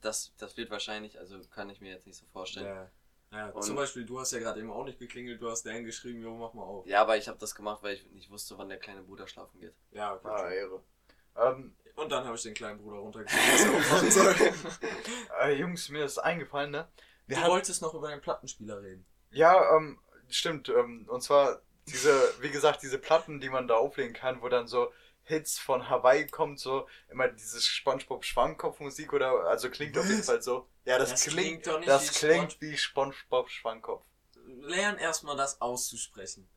das, das wird wahrscheinlich, also kann ich mir jetzt nicht so vorstellen. Ja, Ja, ja. Und- zum Beispiel, du hast ja gerade eben auch nicht geklingelt, du hast Dan geschrieben, jo, mach mal auf. aber ich habe das gemacht, weil ich nicht wusste, wann der kleine Bruder schlafen geht. Ja, okay. Ah, Ehre. Ähm, Und dann habe ich den kleinen Bruder runtergeschickt, er äh, Jungs, mir ist eingefallen, ne? Wir Du hatten- wolltest noch über den Plattenspieler reden. Ja, ähm, stimmt. Ähm, und zwar diese, wie gesagt, diese Platten, die man da auflegen kann, wo dann so Hits von Hawaii kommt, so immer dieses SpongeBob Schwammkopf-Musik oder also klingt auf jeden? Fall so. Ja, das, Das klingt, klingt doch nicht das wie klingt Spon- wie SpongeBob Schwammkopf. Lern erstmal das auszusprechen.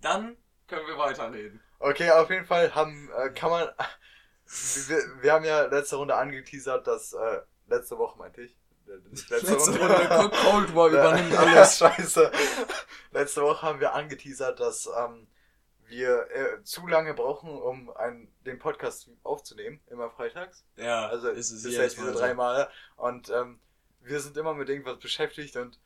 Dann können wir weiterreden. Okay, auf jeden Fall haben, äh, kann man, wir, wir haben ja letzte Runde angeteasert, dass, äh, letzte Woche meinte ich, letzte, Letzte Runde, Runde, Cold War übernimmt alles. scheiße. Letzte Woche haben wir angeteasert, dass ähm, wir äh, zu lange brauchen, um einen, den Podcast aufzunehmen, immer freitags. Ja, Also ist es bis jedes jetzt diese drei Male. Und ähm, wir sind immer mit irgendwas beschäftigt und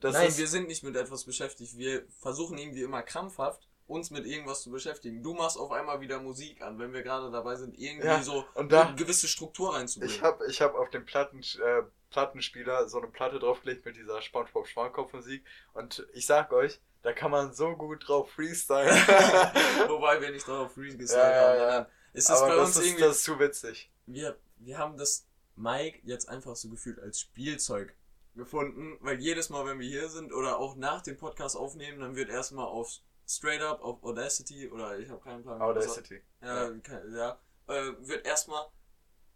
das Nein, ist, wir sind nicht mit etwas beschäftigt. Wir versuchen irgendwie immer krampfhaft, uns mit irgendwas zu beschäftigen. Du machst auf einmal wieder Musik an, wenn wir gerade dabei sind, irgendwie Ja, so und da- eine gewisse Struktur reinzubringen. ich habe ich hab auf dem Platten, äh, Plattenspieler so eine Platte draufgelegt mit dieser SpongeBob Schwammkopf Musik und ich sag euch, da kann man so gut drauf freestylen. Wobei wir nicht darauf freegestylt Ja, ja, haben. ja. Es ist Aber bei das uns ist, irgendwie. das ist zu witzig. wir, wir haben das Mike jetzt einfach so gefühlt als Spielzeug gefunden, weil jedes Mal, wenn wir hier sind oder auch nach dem Podcast aufnehmen, dann wird erstmal auf Straight Up, auf Audacity oder ich habe keinen Plan. Audacity. Ja, ja. Äh, wird erstmal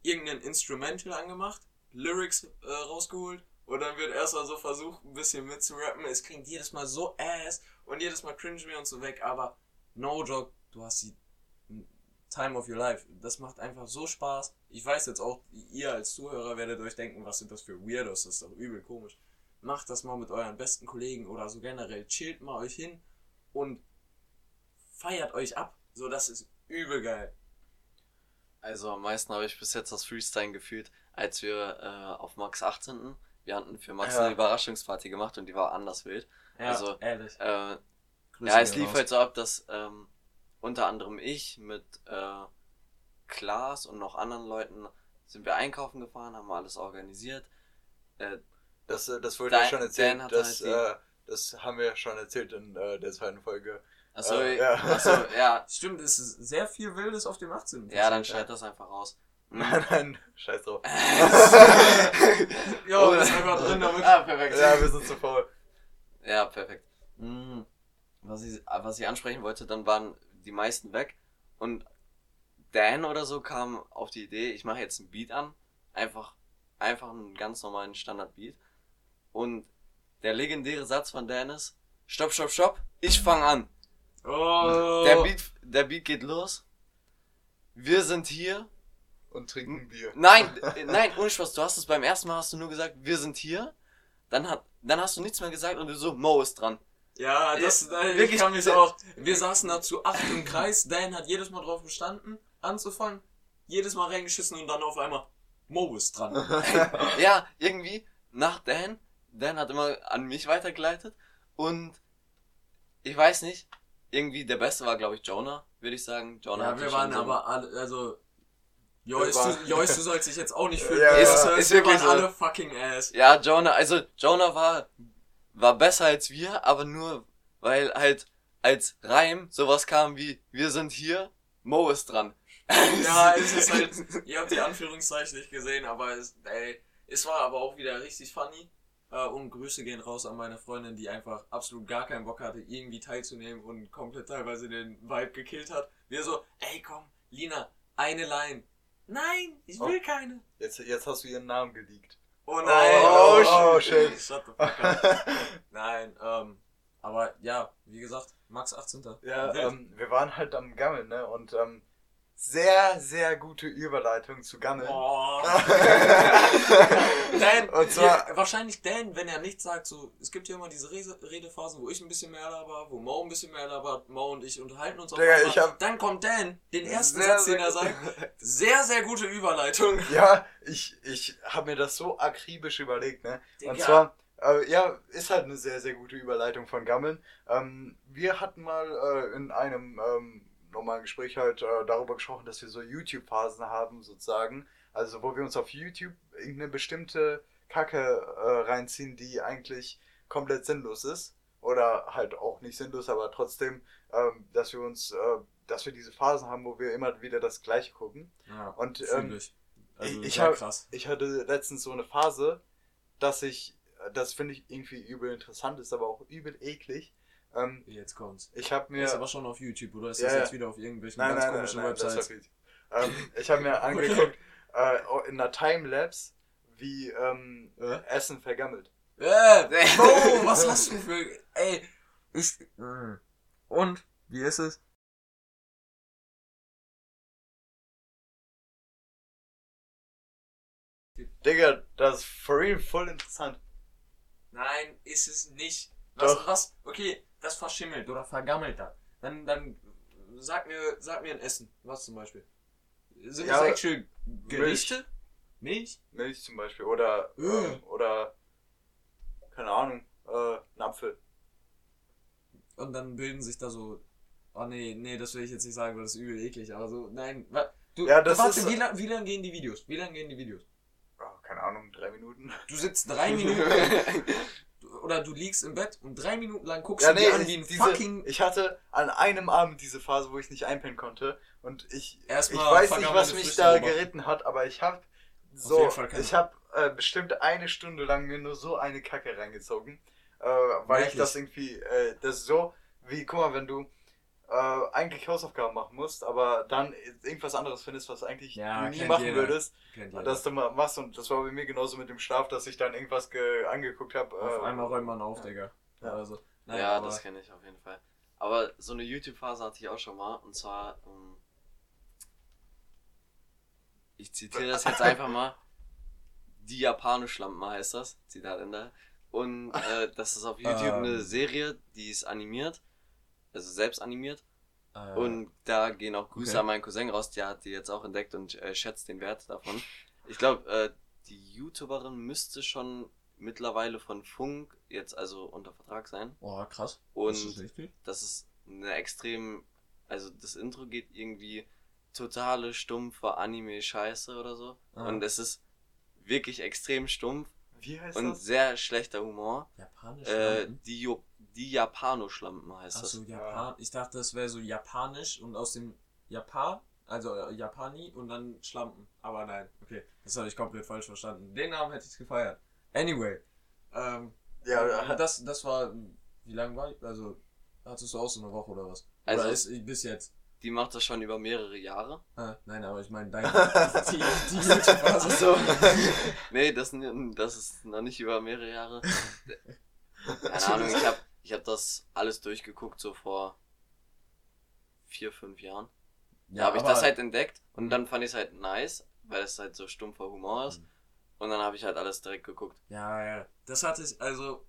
irgendein Instrumental angemacht, Lyrics äh, rausgeholt und dann wird erstmal so versucht, ein bisschen mitzurappen. Es klingt jedes Mal so ass und jedes Mal cringe wir uns so weg, aber no joke, du hast die Time of your life. Das macht einfach so Spaß. Ich weiß jetzt auch, ihr als Zuhörer werdet euch denken, was sind das für Weirdos, das ist doch übel komisch. Macht das mal mit euren besten Kollegen oder so generell. Chillt mal euch hin und feiert euch ab. So, das ist übel geil. Also am meisten habe ich bis jetzt das Freestyle gefühlt, als wir äh, auf Max 18. Wir hatten für Max Ja. eine Überraschungsparty gemacht und die war anders wild. Ja, Also, ehrlich. Äh, ja, es lief raus. halt so ab, dass ähm, unter anderem ich mit äh, Klaas und noch anderen Leuten sind wir einkaufen gefahren, haben alles organisiert. Äh, Das, äh, das wurde Dan- ja schon erzählt. Dan hat Das, halt äh, das haben wir ja schon erzählt in äh, der zweiten Folge. Achso, Äh, ja. achso, ja. Stimmt, es ist sehr viel Wildes auf dem 18. Ja, dann schneid das einfach raus. Nein, nein, scheiß drauf. Ja, ist einfach drin damit. Ah, perfekt. Ja, wir sind zu faul. Ja, perfekt. Mhm. Was ich, was ich ansprechen wollte, dann waren die meisten weg und Dan oder so kam auf die Idee, ich mache jetzt einen Beat an, einfach, einfach einen ganz normalen Standard-Beat und der legendäre Satz von Dan ist, stopp, stopp, stopp, ich fange an. Oh. Der Beat, der Beat geht los. Wir sind hier. Und trinken Bier. Nein, äh, nein, ohne Spaß, du hast es beim ersten Mal hast du nur gesagt, wir sind hier. Dann hat, dann hast du nichts mehr gesagt und du so, Mo ist dran. Ja, das, Ja, äh, ich wirklich, kann mich der- auch. Wir saßen da zu acht im Kreis. Dan hat jedes Mal drauf bestanden, anzufangen. Jedes Mal reingeschissen und dann auf einmal Mo ist dran. Ja, irgendwie nach Dan. Dan hat immer an mich weitergeleitet und ich weiß nicht, irgendwie der Beste war, glaube ich, Jonah, würde ich sagen. Jonah ja, wir waren so- aber alle, also. Joyce, du, Joyce, du sollst dich jetzt auch nicht für Ja, hören. ist wir wirklich so. alle fucking ass. Ja, Jonah, also Jonah war, war besser als wir, aber nur, weil halt als Reim sowas kam wie, wir sind hier, Mo ist dran. Ja, es ist halt, ihr habt die Anführungszeichen nicht gesehen, aber es, ey, es war aber auch wieder richtig funny. Äh, und Grüße gehen raus an meine Freundin, die einfach absolut gar keinen Bock hatte, irgendwie teilzunehmen und komplett teilweise den Vibe gekillt hat. Wir so, ey komm, Lina, eine Line. Nein, ich will keine. Jetzt, jetzt hast du ihren Namen geleakt. Oh nein. Oh, oh, shit. Shut the fuck up. Nein, ähm, aber ja, wie gesagt, Max 18. Ja, ähm, wir waren halt am Gammeln, ne? Und ähm, sehr, sehr gute Überleitung zu Gammeln. Oh. Dan, Und zwar- ja, wahrscheinlich Dan, wenn er nichts sagt, so, es gibt ja immer diese Rede Redephasen, wo ich ein bisschen mehr laber, wo Mo ein bisschen mehr labert, Mo und ich unterhalten uns auf Digga, ich hab- Dann kommt Dan, den ersten Sehr, Satz, den er sagt, sehr, sehr gute Überleitung. Ja, ich, ich habe mir das so akribisch überlegt, ne? Und Digga. zwar, äh, ja, ist halt eine sehr, sehr gute Überleitung von Gammeln. Ähm, wir hatten mal äh, in einem ähm, normalen Gespräch halt äh, darüber gesprochen, dass wir so YouTube-Phasen haben, sozusagen. Also, wo wir uns auf YouTube irgendeine bestimmte Kacke äh, reinziehen, die eigentlich komplett sinnlos ist. Oder halt auch nicht sinnlos, aber trotzdem, ähm, dass wir uns, äh, dass wir diese Phasen haben, wo wir immer wieder das Gleiche gucken. Ja, Und, ähm, ich. Also, ich hab- krass. ich hatte letztens so eine Phase, dass ich, das finde ich irgendwie übel interessant, ist aber auch übel eklig. Ähm, Jetzt kommt's. ich habe mir, Ist aber schon auf YouTube, oder ist Ja, das jetzt wieder auf irgendwelchen nein, ganz nein, komischen nein, Websites? ähm, ich habe mir angeguckt äh, in einer Timelapse, wie ähm, Äh? Essen vergammelt. Äh, Bro, was hast du für. Ey, ich. mm. Und? Wie ist es? Digga, das ist for real voll interessant. Nein, ist es nicht. Was, Doch. was? Okay, das verschimmelt oder vergammelt da. Dann, dann sag mir, sag mir ein Essen. Was zum Beispiel? Sind Ja, das actual Gerichte? Milch? Milch zum Beispiel oder Äh. oder keine Ahnung, äh, ein Apfel. Und dann bilden sich da so. Oh nee, nee, das will ich jetzt nicht sagen, weil das ist übel eklig, aber so, nein. Du, Ja, das warte, ist- wie lang, wie lang gehen die Videos? Wie lang gehen die Videos? Oh, keine Ahnung, drei Minuten. Du sitzt drei Minuten oder du liegst im Bett und drei Minuten lang guckst Ja, du nee, dir an wie ein diese, fucking. ich hatte an einem Abend diese Phase, wo ich nicht einpennen konnte und ich, ich Erstmal weiß nicht, was mich Früchte da beobachten. geritten hat, aber ich habe Auf so, ich habe äh, bestimmt eine Stunde lang mir nur so eine Kacke reingezogen, äh, weil ich Wirklich? das irgendwie, äh, das ist so, wie, guck mal, wenn du äh, eigentlich Hausaufgaben machen musst, aber dann irgendwas anderes findest, was eigentlich Ja, du nie machen jeder. würdest, Kennt und jeder. das du mal machst und das war bei mir genauso mit dem Schlaf, dass ich dann irgendwas ge angeguckt habe. Auf einmal räumt man auf, ja. Digga. Ja. Also, nein, ja, das kenne ich auf jeden Fall. Aber so eine YouTube-Phase hatte ich auch schon mal. Und zwar, ähm, ich zitiere das jetzt einfach mal. Die Japanischlampe heißt das. Zitat Ende. Und äh, das ist auf YouTube Ähm. eine Serie, die ist animiert. Also selbst animiert. Äh, Und da gehen auch Grüße okay. an meinen Cousin raus, der hat die jetzt auch entdeckt und äh, schätzt den Wert davon. Ich glaube, äh, die YouTuberin müsste schon mittlerweile von Funk jetzt also unter Vertrag sein. Oh, krass. Und ist das richtig? das ist eine extrem, also das Intro geht irgendwie totale stumpfe Anime-Scheiße oder so. Ah. Und es ist wirklich extrem stumpf Wie heißt und das? sehr schlechter Humor. Japanisch. Äh, die jo die Japanoschlampen heißt das. Achso, Japan. Ich dachte, das wäre so japanisch und aus dem Japan, also äh, Japani und dann Schlampen. Aber nein, okay. Das habe ich komplett falsch verstanden. Den Namen hätte ich gefeiert. Anyway. Ähm, Ja, ja, das, das war. Wie lange war ich? Also, hattest du auch so eine Woche oder was? Also- oder ist bis jetzt? Die macht das schon über mehrere Jahre. Ah, nein, aber ich meine, deine. die die YouTube-Phase. So. nee, das, das ist noch nicht über mehrere Jahre. Keine Ahnung, ich habe ich hab das alles durchgeguckt, so vor vier, fünf Jahren. Da habe ich das halt entdeckt und dann fand ich es halt nice, weil es halt so stumpfer Humor ist. Mhm. Und dann habe ich halt alles direkt geguckt. Ja, ja. Das hatte ich, also,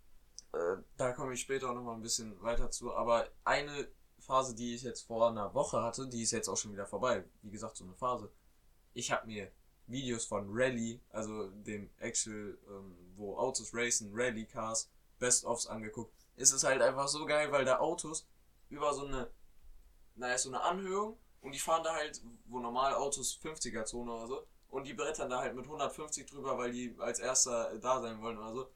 äh, da komme ich später auch nochmal ein bisschen weiter zu. Aber eine Phase, die ich jetzt vor einer Woche hatte, die ist jetzt auch schon wieder vorbei. Wie gesagt, so eine Phase. Ich habe mir Videos von Rally, also dem Actual, ähm, wo Autos racen, Rally Cars, Best-ofs angeguckt. Es ist halt einfach so geil, weil da Autos über so eine, naja, so eine Anhöhung und die fahren da halt, wo normal Autos 50er Zone oder so, und die brettern da halt mit 150 drüber, weil die als erster da sein wollen oder so.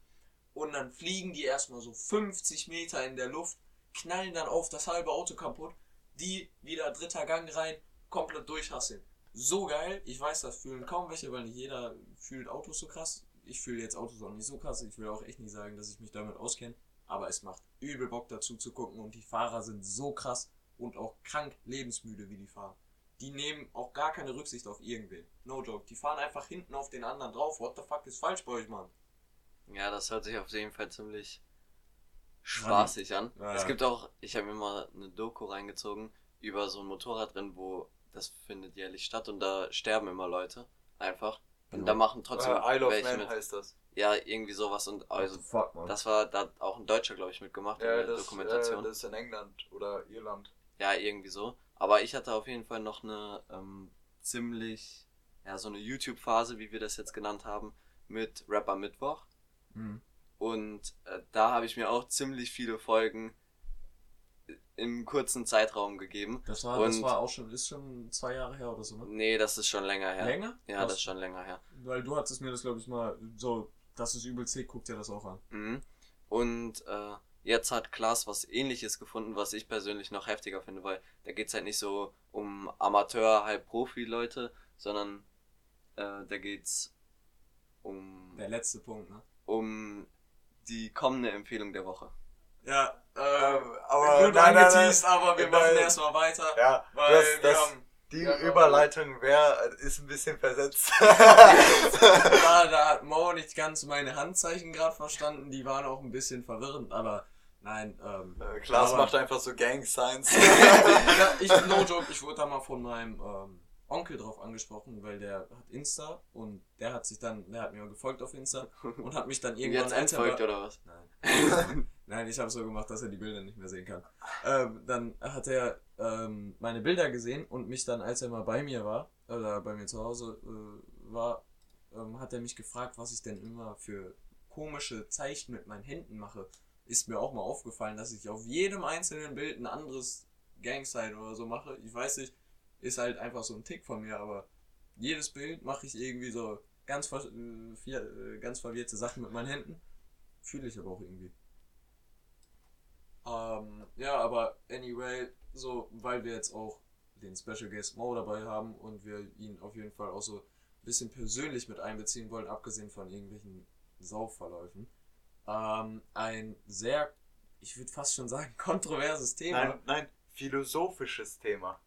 Und dann fliegen die erstmal so 50 Meter in der Luft, knallen dann auf das halbe Auto kaputt, die wieder dritter Gang rein, komplett durchhasseln. So geil, ich weiß, das fühlen kaum welche, weil nicht jeder fühlt Autos so krass. Ich fühle jetzt Autos auch nicht so krass, ich will auch echt nicht sagen, dass ich mich damit auskenne, aber es macht übel Bock dazu zu gucken und die Fahrer sind so krass und auch krank lebensmüde, wie die fahren. Die nehmen auch gar keine Rücksicht auf irgendwen. No joke. Die fahren einfach hinten auf den anderen drauf. What the fuck ist falsch bei euch, Mann? Ja, das hört sich auf jeden Fall ziemlich spaßig an. Ja, Es ja. gibt auch, ich habe mir mal eine Doku reingezogen über so ein Motorradrennen, wo das findet jährlich statt und da sterben immer Leute. Einfach. Und Ja. da machen trotzdem äh, Isle of welche Man mit. heißt das. Ja, irgendwie sowas und also fuck, Mann. das war da auch ein Deutscher, glaube ich, mitgemacht in Ja, der das, äh, Dokumentation. das ist in England oder Irland. Ja, irgendwie so. Aber ich hatte auf jeden Fall noch eine ähm, ziemlich, ja, so eine YouTube-Phase, wie wir das jetzt genannt haben, mit Rapper Mittwoch. Mhm. Und äh, da habe ich mir auch ziemlich viele Folgen im kurzen Zeitraum gegeben. Das war, das Und- war auch schon, ist schon zwei Jahre her oder so, ne? Nee, das ist schon länger her. Länger? Ja, Was? das ist schon länger her. Weil du hattest mir das, glaube ich, mal so, das ist übel zäh, guck dir das auch an. Mhm. Und äh, jetzt hat Klaas was ähnliches gefunden, was ich persönlich noch heftiger finde, weil da geht's halt nicht so um Amateur, halb Profi-Leute, sondern äh, da geht's um, Der letzte Punkt, ne? um die kommende Empfehlung der Woche. Ja, Ähm, äh, aber gut nein, nein, angeteased, nein. aber wir Nein. machen erstmal weiter. Ja, Weil das, wir das, haben, die haben- Überleitung wär, ist ein bisschen versetzt. da, da hat Mo nicht ganz meine Handzeichen gerade verstanden, die waren auch ein bisschen verwirrend, aber nein, ähm. Äh, Klaas macht einfach so Gang Signs. ja, ich, no joke, ich wurde da mal von meinem ähm, Onkel drauf angesprochen, weil der hat Insta und der hat sich dann, der hat mir gefolgt auf Insta und hat mich dann irgendwann Jetzt entfolgt oder was? Nein. Nein, ich habe so gemacht, dass er die Bilder nicht mehr sehen kann. Ähm, dann hat er ähm, meine Bilder gesehen und mich dann, als er mal bei mir war, oder bei mir zu Hause äh, war, ähm, hat er mich gefragt, was ich denn immer für komische Zeichen mit meinen Händen mache. Ist mir auch mal aufgefallen, dass ich auf jedem einzelnen Bild ein anderes Gangsign oder so mache. Ich weiß nicht, ist halt einfach so ein Tick von mir, aber jedes Bild mache ich irgendwie so ganz, äh, äh, ganz verwirrte Sachen mit meinen Händen. Fühle ich aber auch irgendwie. Ähm, ja, aber anyway, so, weil wir jetzt auch den Special Guest Mo dabei haben und wir ihn auf jeden Fall auch so ein bisschen persönlich mit einbeziehen wollen, abgesehen von irgendwelchen Saufverläufen. Ähm, ein sehr, ich würde fast schon sagen, kontroverses Thema. nein, nein, philosophisches Thema.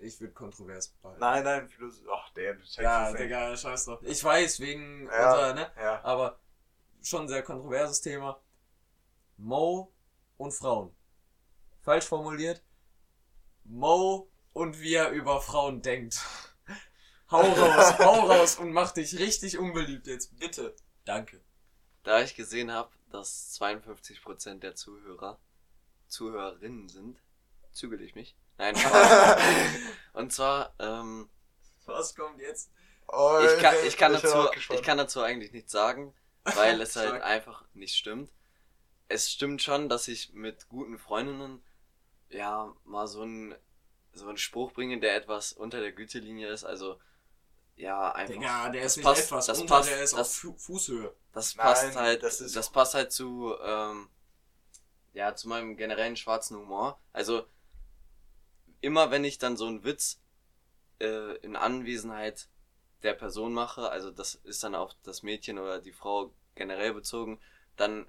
Ich würde kontrovers behalten. Nein, nein, Philosoph. Ach, der, du checkst Ja. Digga, scheiß drauf. Ich weiß, wegen Ja. unserer, ne? Ja. aber schon ein sehr kontroverses Thema. Mo und Frauen. Falsch formuliert. Mo und wie er über Frauen denkt. Hau raus, hau raus und mach dich richtig unbeliebt jetzt, bitte. Danke. Da ich gesehen habe, dass 52% der Zuhörer Zuhörerinnen sind, zügel ich mich. Nein, Spaß. Und zwar, ähm, Was kommt jetzt? Oh, ich, kann, ich, kann bin dazu, ich kann dazu eigentlich nichts sagen, weil es halt einfach nicht stimmt. Es stimmt schon, dass ich mit guten Freundinnen ja mal so einen so einen Spruch bringe, der etwas unter der Gütelinie ist. Also ja, einfach. Digga, der ist nicht passt- etwas das unter, passt- der ist auf das- Fu Fußhöhe. Das Nein, passt halt, das das, passt halt zu, ähm, ja, zu meinem generellen schwarzen Humor. Also, immer wenn ich dann so einen Witz äh, in Anwesenheit der Person mache, also das ist dann auf das Mädchen oder die Frau generell bezogen, dann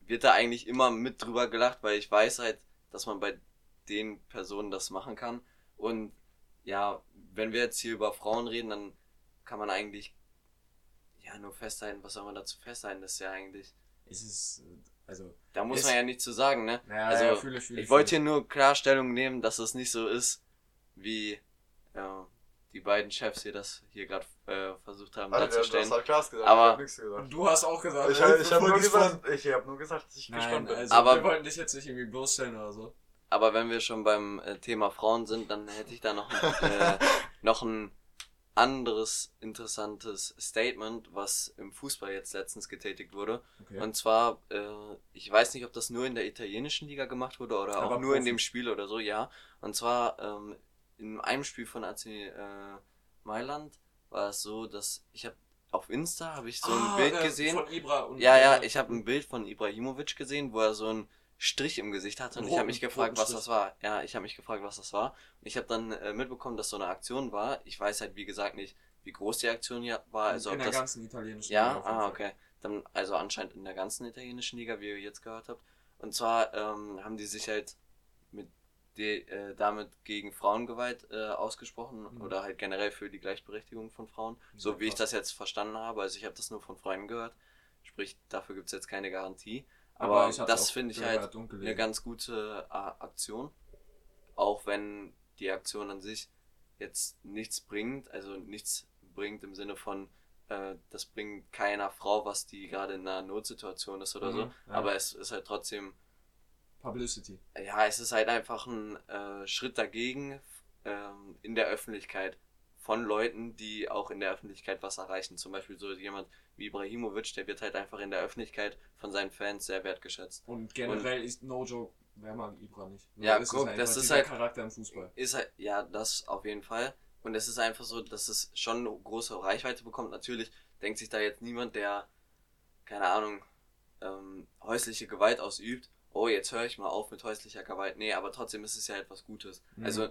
wird da eigentlich immer mit drüber gelacht, weil ich weiß halt, dass man bei den Personen das machen kann. Und ja, wenn wir jetzt hier über Frauen reden, dann kann man eigentlich ja nur festhalten, was soll man dazu festhalten, das ist ja eigentlich. Es ist, also. Da muss ist, man ja nichts zu sagen, ne? Ja, also, ja, fühle, fühle, ich wollte hier nur Klarstellung nehmen, dass es nicht so ist, wie ja, die beiden Chefs hier das hier gerade äh, versucht haben Alter, darzustellen. Du hast halt Klaas gesagt, Aber- ich hab nichts gesagt. Du hast auch gesagt, Ich, äh, hab- ich habe nur, gesagt, ich hab nur gesagt, dass ich Nein, gespannt bin. also Aber- wir wollten dich jetzt nicht irgendwie bloßstellen oder so. Aber wenn wir schon beim äh, Thema Frauen sind, dann hätte ich da noch, äh, noch ein anderes interessantes Statement, was im Fußball jetzt letztens getätigt wurde. Okay. Und zwar, äh, ich weiß nicht, ob das nur in der italienischen Liga gemacht wurde oder Aber auch nur in Profi. dem Spiel oder so, ja. Und zwar ähm, in einem Spiel von AC äh, Mailand war es so, dass ich habe auf Insta habe ich so ein Ah, Bild äh, gesehen. Von Ibra und Ja, ja, ich habe ein Bild von Ibrahimovic gesehen, wo er so einen Strich im Gesicht hatte und ich Roten- habe mich gefragt, was das war. Ja, ich habe mich gefragt, was das war. Und ich habe dann äh, mitbekommen, dass so eine Aktion war. Ich weiß halt wie gesagt nicht, wie groß die Aktion hier war, also in der das ganzen italienischen ja, Liga jeden ah, okay. Dann also anscheinend in der ganzen italienischen Liga, wie ihr jetzt gehört habt. Und zwar ähm, haben die sich halt mit de, äh, damit gegen Frauengewalt äh, ausgesprochen Mhm. oder halt generell für die Gleichberechtigung von Frauen, Ja, so wie ich krass. das jetzt verstanden habe. Also ich habe das nur von Freunden gehört. Sprich, dafür gibt's jetzt keine Garantie. Aber Aber, das finde ich halt gelesen. eine ganz gute äh, Aktion. Auch wenn die Aktion an sich jetzt nichts bringt, also nichts bringt im Sinne von, äh, das bringt keiner Frau, was die gerade in einer Notsituation ist oder Mhm, so. ja. Aber es ist halt trotzdem, Publicity. ja, es ist halt einfach ein äh, Schritt dagegen ähm, in der Öffentlichkeit von Leuten, die auch in der Öffentlichkeit was erreichen. Zum Beispiel so jemand wie Ibrahimovic, der wird halt einfach in der Öffentlichkeit von seinen Fans sehr wertgeschätzt. Und generell ist No Joke, wer mag Ibra nicht? Ja, es guck, einfach das ist halt- Charakter im Fußball. ist halt, ja, das auf jeden Fall. Und es ist einfach so, dass es schon eine große Reichweite bekommt. Natürlich denkt sich da jetzt niemand, der, keine Ahnung, ähm, häusliche Gewalt ausübt. Oh, jetzt höre ich mal auf mit häuslicher Gewalt. Nee, aber trotzdem ist es ja etwas Gutes. Mhm. Also,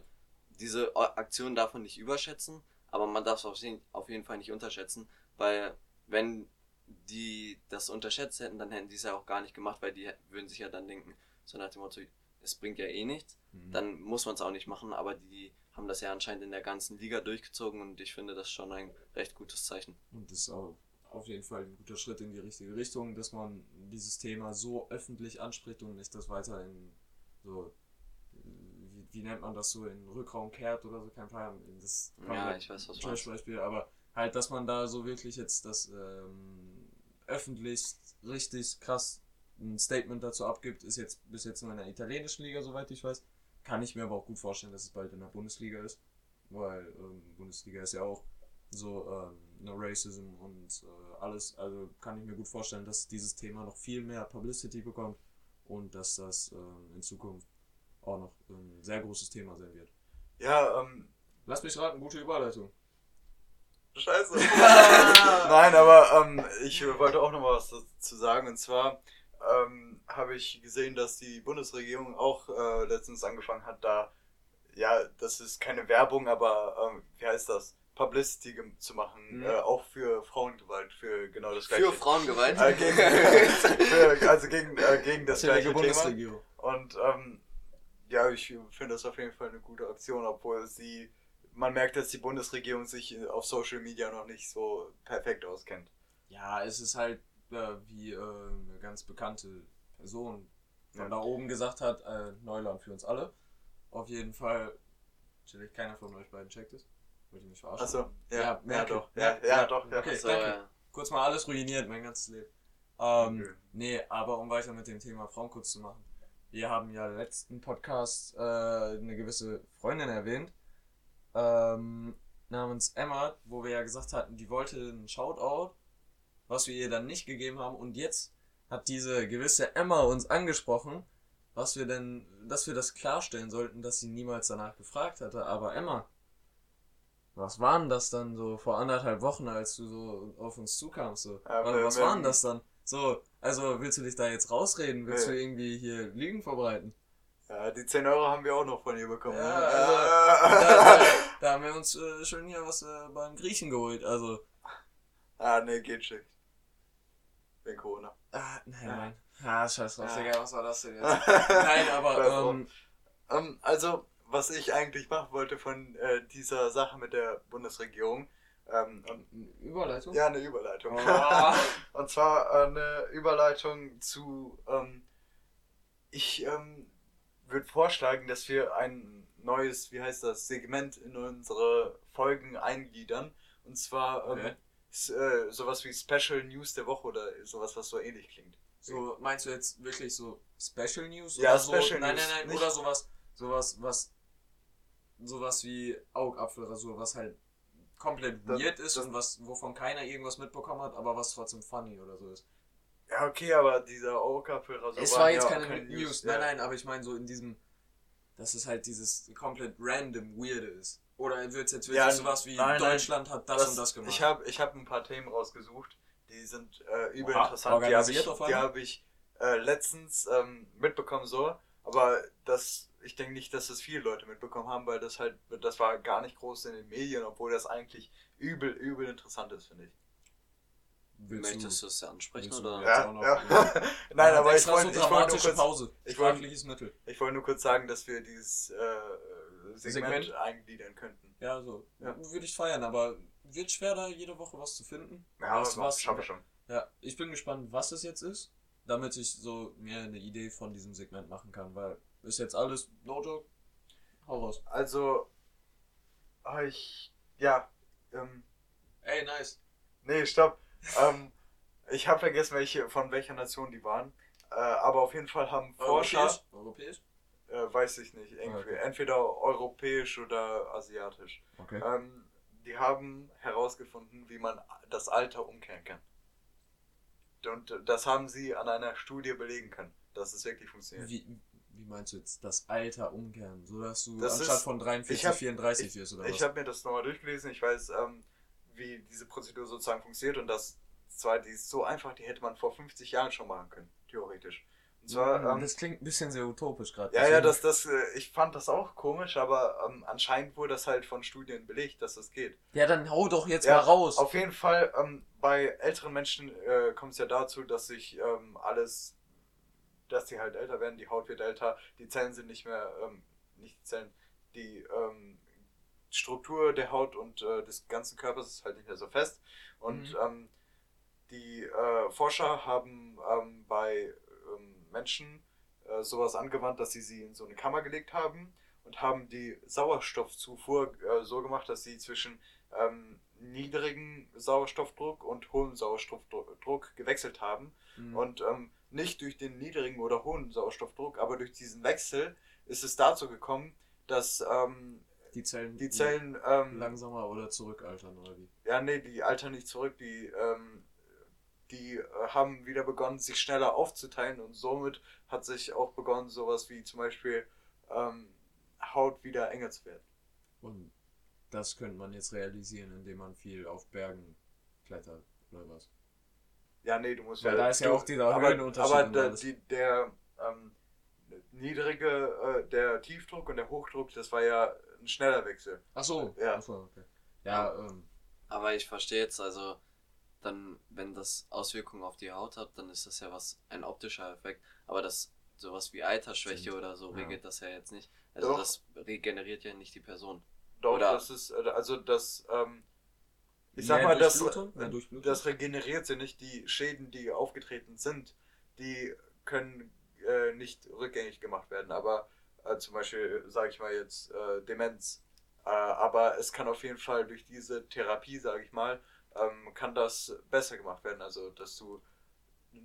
diese Aktion darf man nicht überschätzen, aber man darf es auf jeden, Fall nicht unterschätzen, weil wenn die das unterschätzt hätten, dann hätten die es ja auch gar nicht gemacht, weil die würden sich ja dann denken, so nach dem Motto, es bringt ja eh nichts Mhm. dann muss man es auch nicht machen, aber die haben das ja anscheinend in der ganzen Liga durchgezogen und ich finde das schon ein recht gutes Zeichen. Und das ist auch auf jeden Fall ein guter Schritt in die richtige Richtung, dass man dieses Thema so öffentlich anspricht und nicht das weiter in so, wie, nennt man das so, in den Rückraum kehrt oder so, kein Plan. Das Ja, ich weiß, was meinst. Beispiel, aber halt, dass man da so wirklich jetzt das ähm, öffentlich richtig krass ein Statement dazu abgibt, ist jetzt bis jetzt nur in der italienischen Liga, soweit ich weiß. Kann ich mir aber auch gut vorstellen, dass es bald in der Bundesliga ist, weil ähm, Bundesliga ist ja auch so ähm, no Racism und äh, alles. Also kann ich mir gut vorstellen, dass dieses Thema noch viel mehr Publicity bekommt und dass das ähm, in Zukunft auch noch ein sehr großes Thema sein wird. Ja, ähm, Lass mich raten, gute Überleitung. Scheiße. Nein, aber ähm, ich wollte auch noch mal was dazu sagen. Und zwar ähm, habe ich gesehen, dass die Bundesregierung auch äh, letztens angefangen hat, da, ja, das ist keine Werbung, aber ähm, wie heißt das? Publicity zu machen, Mhm. äh, auch für Frauengewalt, für genau das gleiche. Für Frauengewalt? Äh, gegen, für, also gegen, äh, gegen das gleiche Thema. Und ähm, ja, ich finde das auf jeden Fall eine gute Aktion, obwohl sie, man merkt, dass die Bundesregierung sich auf Social Media noch nicht so perfekt auskennt. Ja, es ist halt äh, wie äh, eine ganz bekannte Person von Ja. da oben gesagt hat, äh, Neuland für uns alle. Auf jeden Fall, natürlich keiner von euch beiden checkt es. Wollt ihr mich verarschen? Achso, ja, Ja, ja, doch, ja, Ja, ja, doch, ja. okay. so, danke. Kurz mal alles ruiniert, mein ganzes Leben. Ähm, Okay. Nee, aber um weiter mit dem Thema Frauen kurz zu machen. Wir haben ja letzten Podcast äh, eine gewisse Freundin erwähnt, ähm, namens Emma, wo wir ja gesagt hatten, die wollte einen Shoutout, was wir ihr dann nicht gegeben haben. Und jetzt hat diese gewisse Emma uns angesprochen, was wir denn, dass wir das klarstellen sollten, dass sie niemals danach gefragt hatte. Aber Emma, was waren das dann so vor anderthalb Wochen, als du so auf uns zukamst? So? Ja, was was waren das dann? So, also willst du dich da jetzt rausreden? Willst Nee. du irgendwie hier Lügen verbreiten? Ja, die 10 Euro haben wir auch noch von ihr bekommen. Ja, ne? also, Ja. Da, da, da haben wir uns äh, schon hier was äh, beim Griechen geholt. Also, ah, nee, geht schlecht. Wegen Corona. ah, nein, Ja. nein. Ah, scheiß drauf, Ja. Digga, was war das denn jetzt? Nein, aber, ähm, Ähm, also, was ich eigentlich machen wollte von äh, dieser Sache mit der Bundesregierung, ähm, und, Überleitung? ja, eine Überleitung. Oh. und zwar äh, eine Überleitung zu, ähm, ich ähm, würde vorschlagen, dass wir ein neues, wie heißt das, Segment in unsere Folgen eingliedern. Und zwar ähm, Okay. äh, sowas wie Special News der Woche oder sowas, was so ähnlich klingt. So, meinst du jetzt wirklich so Special News? Ja, oder so? Special nein, News, Nein, nein, nicht- oder sowas, sowas, was, sowas wie Augapfelrasur, was halt komplett Das- weird ist das- und was, wovon keiner irgendwas mitbekommen hat, aber was trotzdem funny oder so ist. Ja, okay, aber dieser Ohrkapfelrasur es war jetzt ja keine, kein News, ja. nein, nein, aber ich meine so in diesem, dass es halt dieses komplett random Weirde ist. Oder wird es jetzt wirklich Ja, sowas wie nein, nein. Deutschland hat das, und das gemacht? Ich habe ich hab ein paar Themen rausgesucht, die sind äh, übel Oha, interessant. Die habe ich, die hab ich äh, letztens ähm, mitbekommen so, aber das, ich denke nicht, dass das viele Leute mitbekommen haben, weil das halt, das war gar nicht groß in den Medien, obwohl das eigentlich übel, übel interessant ist, finde ich. Willst Möchtest du es ansprechen oder? Ja. Ja. Nein, aber ich wollte so ich wollte nur kurz, Pause. ich wollte- Mittel. ich wollte nur kurz sagen, dass wir dieses äh, Segment, Segment? eingliedern könnten. Ja, so. Ja. Würde ich feiern, aber wird schwer, da jede Woche was zu finden. Ja, was, was, was, schaffe ich schon. Ja, ich bin gespannt, was es jetzt ist, damit ich so mir eine Idee von diesem Segment machen kann, weil ist jetzt alles no joke. Hau raus. Also, ah, ich, ja, ähm, Ey, nice. Nee, stopp. ähm, ich habe vergessen, welche, von welcher Nation die waren. Äh, aber auf jeden Fall haben Forscher, Europäisch? Europäisch? äh, weiß ich nicht, irgendwie, Okay. entweder europäisch oder asiatisch. Okay. Ähm, die haben herausgefunden, wie man das Alter umkehren kann. Und das haben sie an einer Studie belegen können, dass es wirklich funktioniert. Wie, wie meinst du jetzt das Alter umkehren? So dass du Das anstatt ist- von 43, ich hab- 34 wirst oder Ich was? habe mir das nochmal durchgelesen, ich weiß, ähm, wie diese Prozedur sozusagen funktioniert und das zwar, die ist so einfach, die hätte man vor 50 Jahren schon machen können, theoretisch. Und zwar, ähm, Hm, das klingt ein bisschen sehr utopisch gerade. Ja, ja, das, das, äh, ich fand das auch komisch, aber ähm, anscheinend wurde das halt von Studien belegt, dass das geht. Ja, dann hau doch jetzt Ja, mal raus. Auf jeden Fall, ähm, bei älteren Menschen äh, kommt es ja dazu, dass sich ähm, alles, dass die halt älter werden, die Haut wird älter, die Zellen sind nicht mehr, ähm, nicht die Zellen, die ähm, Struktur der Haut und äh, des ganzen Körpers ist halt nicht mehr so fest. Und Mhm. ähm, die äh, Forscher haben ähm, bei ähm, Menschen äh, sowas angewandt, dass sie sie in so eine Kammer gelegt haben und haben die Sauerstoffzufuhr äh, so gemacht, dass sie zwischen ähm, niedrigen Sauerstoffdruck und hohem Sauerstoffdruck gewechselt haben. Mhm. Und ähm, nicht durch den niedrigen oder hohen Sauerstoffdruck, aber durch diesen Wechsel ist es dazu gekommen, dass ähm, die Zellen, die Zellen, ähm, langsamer oder zurückaltern oder wie? ja, nee, die altern nicht zurück, die, ähm, die äh, haben wieder begonnen, sich schneller aufzuteilen und somit hat sich auch begonnen, sowas wie zum Beispiel ähm, Haut wieder enger zu werden. Und das könnte man jetzt realisieren, indem man viel auf Bergen klettert oder was? Ja, nee, du musst Weil da ist ja auch dieser aber, Höhenunterschied aber der, die, der ähm, niedrige, äh, der Tiefdruck und der Hochdruck, das war ja ein schneller Wechsel. Ach so. Ja. Ach so, okay. Ja, ähm, Aber ich verstehe jetzt, also dann, wenn das Auswirkungen auf die Haut hat, dann ist das ja was, ein optischer Effekt. Aber das sowas wie Altersschwäche oder so Ja. regelt das ja jetzt nicht. Also Doch. das regeneriert ja nicht die Person. Doch, Oder- das ist, äh, also das, ähm, ich sag mal, das, das regeneriert sie nicht. Die Schäden, die aufgetreten sind, die können äh, nicht rückgängig gemacht werden. Aber äh, zum Beispiel, sage ich mal jetzt, äh, Demenz. Äh, aber es kann auf jeden Fall durch diese Therapie, sage ich mal, ähm, kann das besser gemacht werden. Also, dass du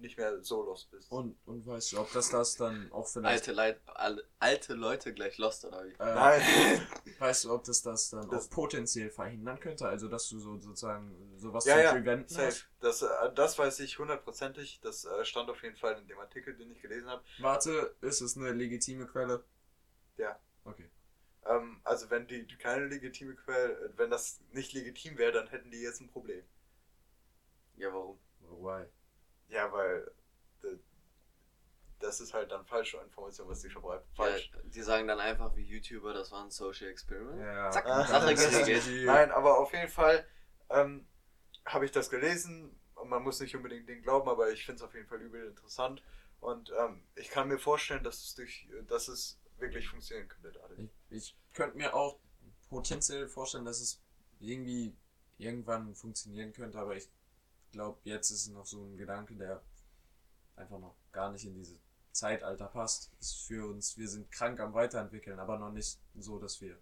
nicht mehr so lost bist. und, und weißt du, ob das das dann auch vielleicht... Alte, Leit, al- alte Leute gleich lost oder wie? Äh, Nein. Weißt du, ob das das dann Das- auch potenziell verhindern könnte? Also, dass du so sozusagen sowas Ja, zu ja, preventen Safe. hast? Das, äh, das weiß ich hundertprozentig. Das äh, stand auf jeden Fall in dem Artikel, den ich gelesen habe. Warte, ist es eine legitime Quelle? Ja. Okay. Ähm, also wenn die keine legitime Quelle, wenn das nicht legitim wäre, dann hätten die jetzt ein Problem. Ja, warum? Why? Ja, weil d- das ist halt dann falsche Information, was die verbreiten. Falsch. Ja, die sagen dann einfach wie YouTuber, das war ein Social Experiment. Ja. Zack, Ah. Sache geregelt. Nein, aber auf jeden Fall ähm, habe ich das gelesen. Und Man muss nicht unbedingt den glauben, aber ich finde es auf jeden Fall übel interessant. Und ähm, ich kann mir vorstellen, dass es, durch, dass es wirklich funktionieren könnte. dadurch. Ich, ich könnte mir auch potenziell vorstellen, dass es irgendwie irgendwann funktionieren könnte, aber ich glaube, jetzt ist es noch so ein Gedanke, der einfach noch gar nicht in diese Zeitalter passt. Ist für uns, wir sind krank am Weiterentwickeln, aber noch nicht so, dass wir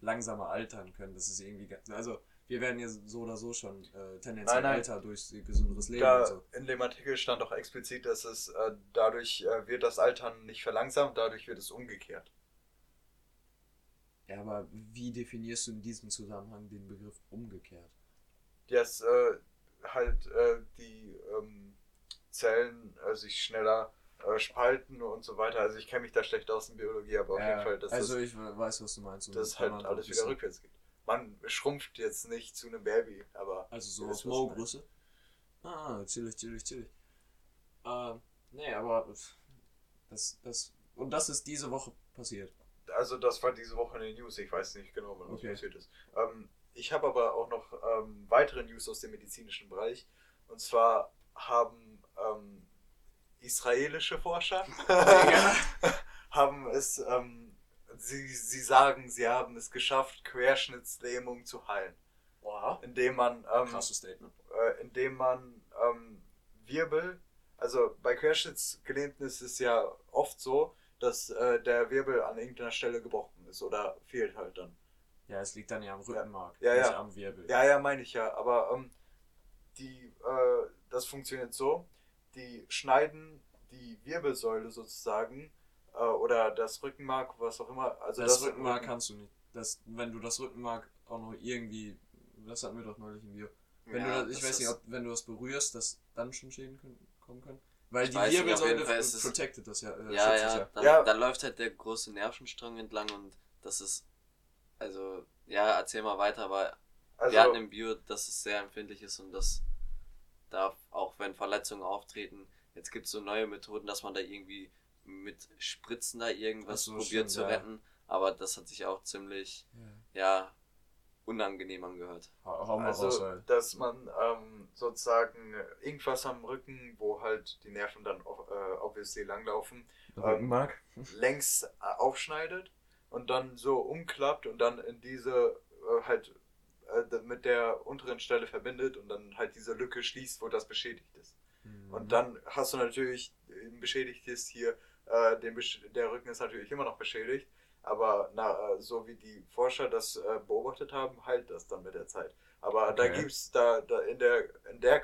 langsamer altern können. Das ist irgendwie, also wir werden ja so oder so schon äh, tendenziell Nein, nein. älter durch gesünderes Leben Da und so. in dem Artikel stand auch explizit, dass es äh, dadurch äh, wird das Altern nicht verlangsamt, dadurch wird es umgekehrt. Ja, aber wie definierst du in diesem Zusammenhang den Begriff umgekehrt? Dass äh, halt äh, die ähm, Zellen äh, sich schneller äh, spalten und so weiter. Also ich kenne mich da schlecht aus in Biologie, aber auf jeden Fall, dass also das, ich weiß, was du meinst. und das halt man alles wieder rückwärts geht. Man schrumpft jetzt nicht zu einem Baby, aber Also so was meine. Mo-Größe? Ah, chillig, chillig, chillig. Ähm, nee, aber das, das, und das ist diese Woche passiert. also das war diese Woche in den News. Ich weiß nicht genau, wann das Okay. passiert ist. Ähm, ich habe aber auch noch ähm, weitere News aus dem medizinischen Bereich. Und zwar haben ähm, israelische Forscher haben es, ähm, sie, sie sagen, sie haben es geschafft, Querschnittslähmung zu heilen. Boah. Indem man, ähm, Krasses Statement. äh, indem man ähm, Wirbel, also bei Querschnittsgelähmten ist es ja oft so, dass äh, der Wirbel an irgendeiner Stelle gebrochen ist oder fehlt halt dann. Ja, es liegt dann ja am Rückenmark, Ja, nicht ja. am Wirbel. Ja, ja, meine ich ja, aber ähm, die, äh, das funktioniert so, die schneiden die Wirbelsäule sozusagen äh, oder das Rückenmark, was auch immer. Also das, das, Rückenmark kannst du nicht. Das, wenn du das Rückenmark auch noch irgendwie, das hatten wir doch neulich im Video. Wenn Ja, du das, ich das weiß nicht, ob wenn du das berührst, dass dann schon Schäden können, kommen können. Weil Ich die weiß Wirbelsäule protected das ja. Äh, Ja, es ja, dann, Ja. dann läuft halt der große Nervenstrang entlang und das ist, also, ja, erzähl mal weiter, aber also, wir hatten im Bio, dass es sehr empfindlich ist und das darf, auch wenn Verletzungen auftreten, jetzt gibt es so neue Methoden, dass man da irgendwie mit Spritzen da irgendwas so, probiert stimmt, zu ja. retten, aber das hat sich auch ziemlich, Ja. ja, unangenehm angehört. Also raus, dass man ähm, sozusagen irgendwas am Rücken, wo halt die Nerven dann auch, äh, obviously langlaufen, Rückenmark? längs äh, aufschneidet und dann so umklappt und dann in diese äh, halt äh, mit der unteren Stelle verbindet und dann halt diese Lücke schließt, wo das beschädigt ist. Mhm. Und dann hast du natürlich ein beschädigtes hier, äh, den, Besch- der Rücken ist natürlich immer noch beschädigt, aber na, äh, so wie die Forscher das äh, beobachtet haben, heilt das dann mit der Zeit. Aber da Okay. gibt's da, da in der in der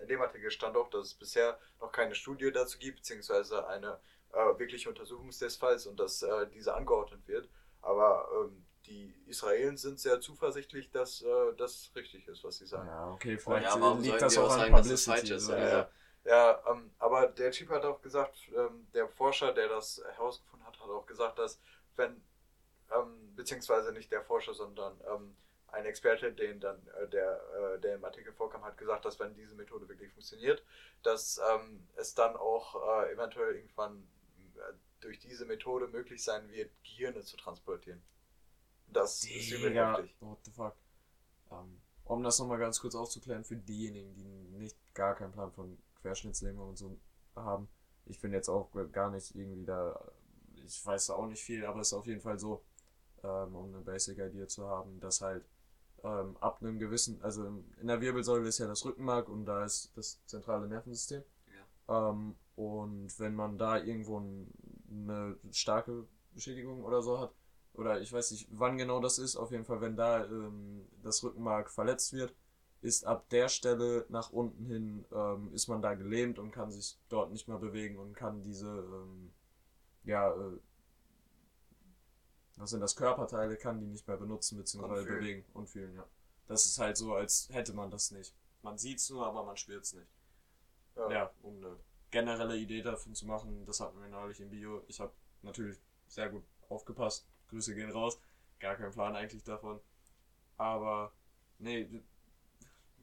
in dem Artikel stand auch, dass es bisher noch keine Studie dazu gibt, beziehungsweise eine äh, wirkliche Untersuchung des Falls und dass äh, diese angeordnet wird. Aber ähm, die Israelen sind sehr zuversichtlich, dass äh, das richtig ist, was sie sagen. Ja, okay, vielleicht ja, warum liegt das die auch an sagen, Publicity. falsch ist? so, Ja, ja. Ja, ähm, aber der Typ hat auch gesagt, ähm, der Forscher, der das herausgefunden hat, hat auch gesagt, dass wenn, ähm, beziehungsweise nicht der Forscher, sondern ähm, ein Experte, den dann, äh, der, äh, der im Artikel vorkam, hat gesagt, dass wenn diese Methode wirklich funktioniert, dass ähm, es dann auch äh, eventuell irgendwann durch diese Methode möglich sein wird, Gehirne zu transportieren. Das ist Digga, heftig. what the fuck. Ähm, um das nochmal ganz kurz aufzuklären für diejenigen, die nicht gar keinen Plan von Querschnittslähmung und so haben. Ich bin jetzt auch gar nicht irgendwie da, ich weiß da auch nicht viel, aber es ist auf jeden Fall so, ähm, um eine Basic Idea zu haben, dass halt ähm, ab einem gewissen, also in in der Wirbelsäule ist ja das Rückenmark und da ist das zentrale Nervensystem. Ähm, und wenn man da irgendwo ein, eine starke Beschädigung oder so hat, oder ich weiß nicht, wann genau das ist, auf jeden Fall, wenn da ähm, das Rückenmark verletzt wird, ist ab der Stelle nach unten hin, ähm, ist man da gelähmt und kann sich dort nicht mehr bewegen und kann diese, ähm, ja, äh, was sind das, Körperteile, kann die nicht mehr benutzen bzw. Bewegen und fühlen, ja. Das ist halt so, als hätte man das nicht. Man sieht's nur, aber man spürt's nicht. Ja, um eine generelle Idee davon zu machen, das hatten wir neulich im Bio. Ich habe natürlich sehr gut aufgepasst. Grüße gehen raus. Gar kein Plan eigentlich davon. Aber, nee,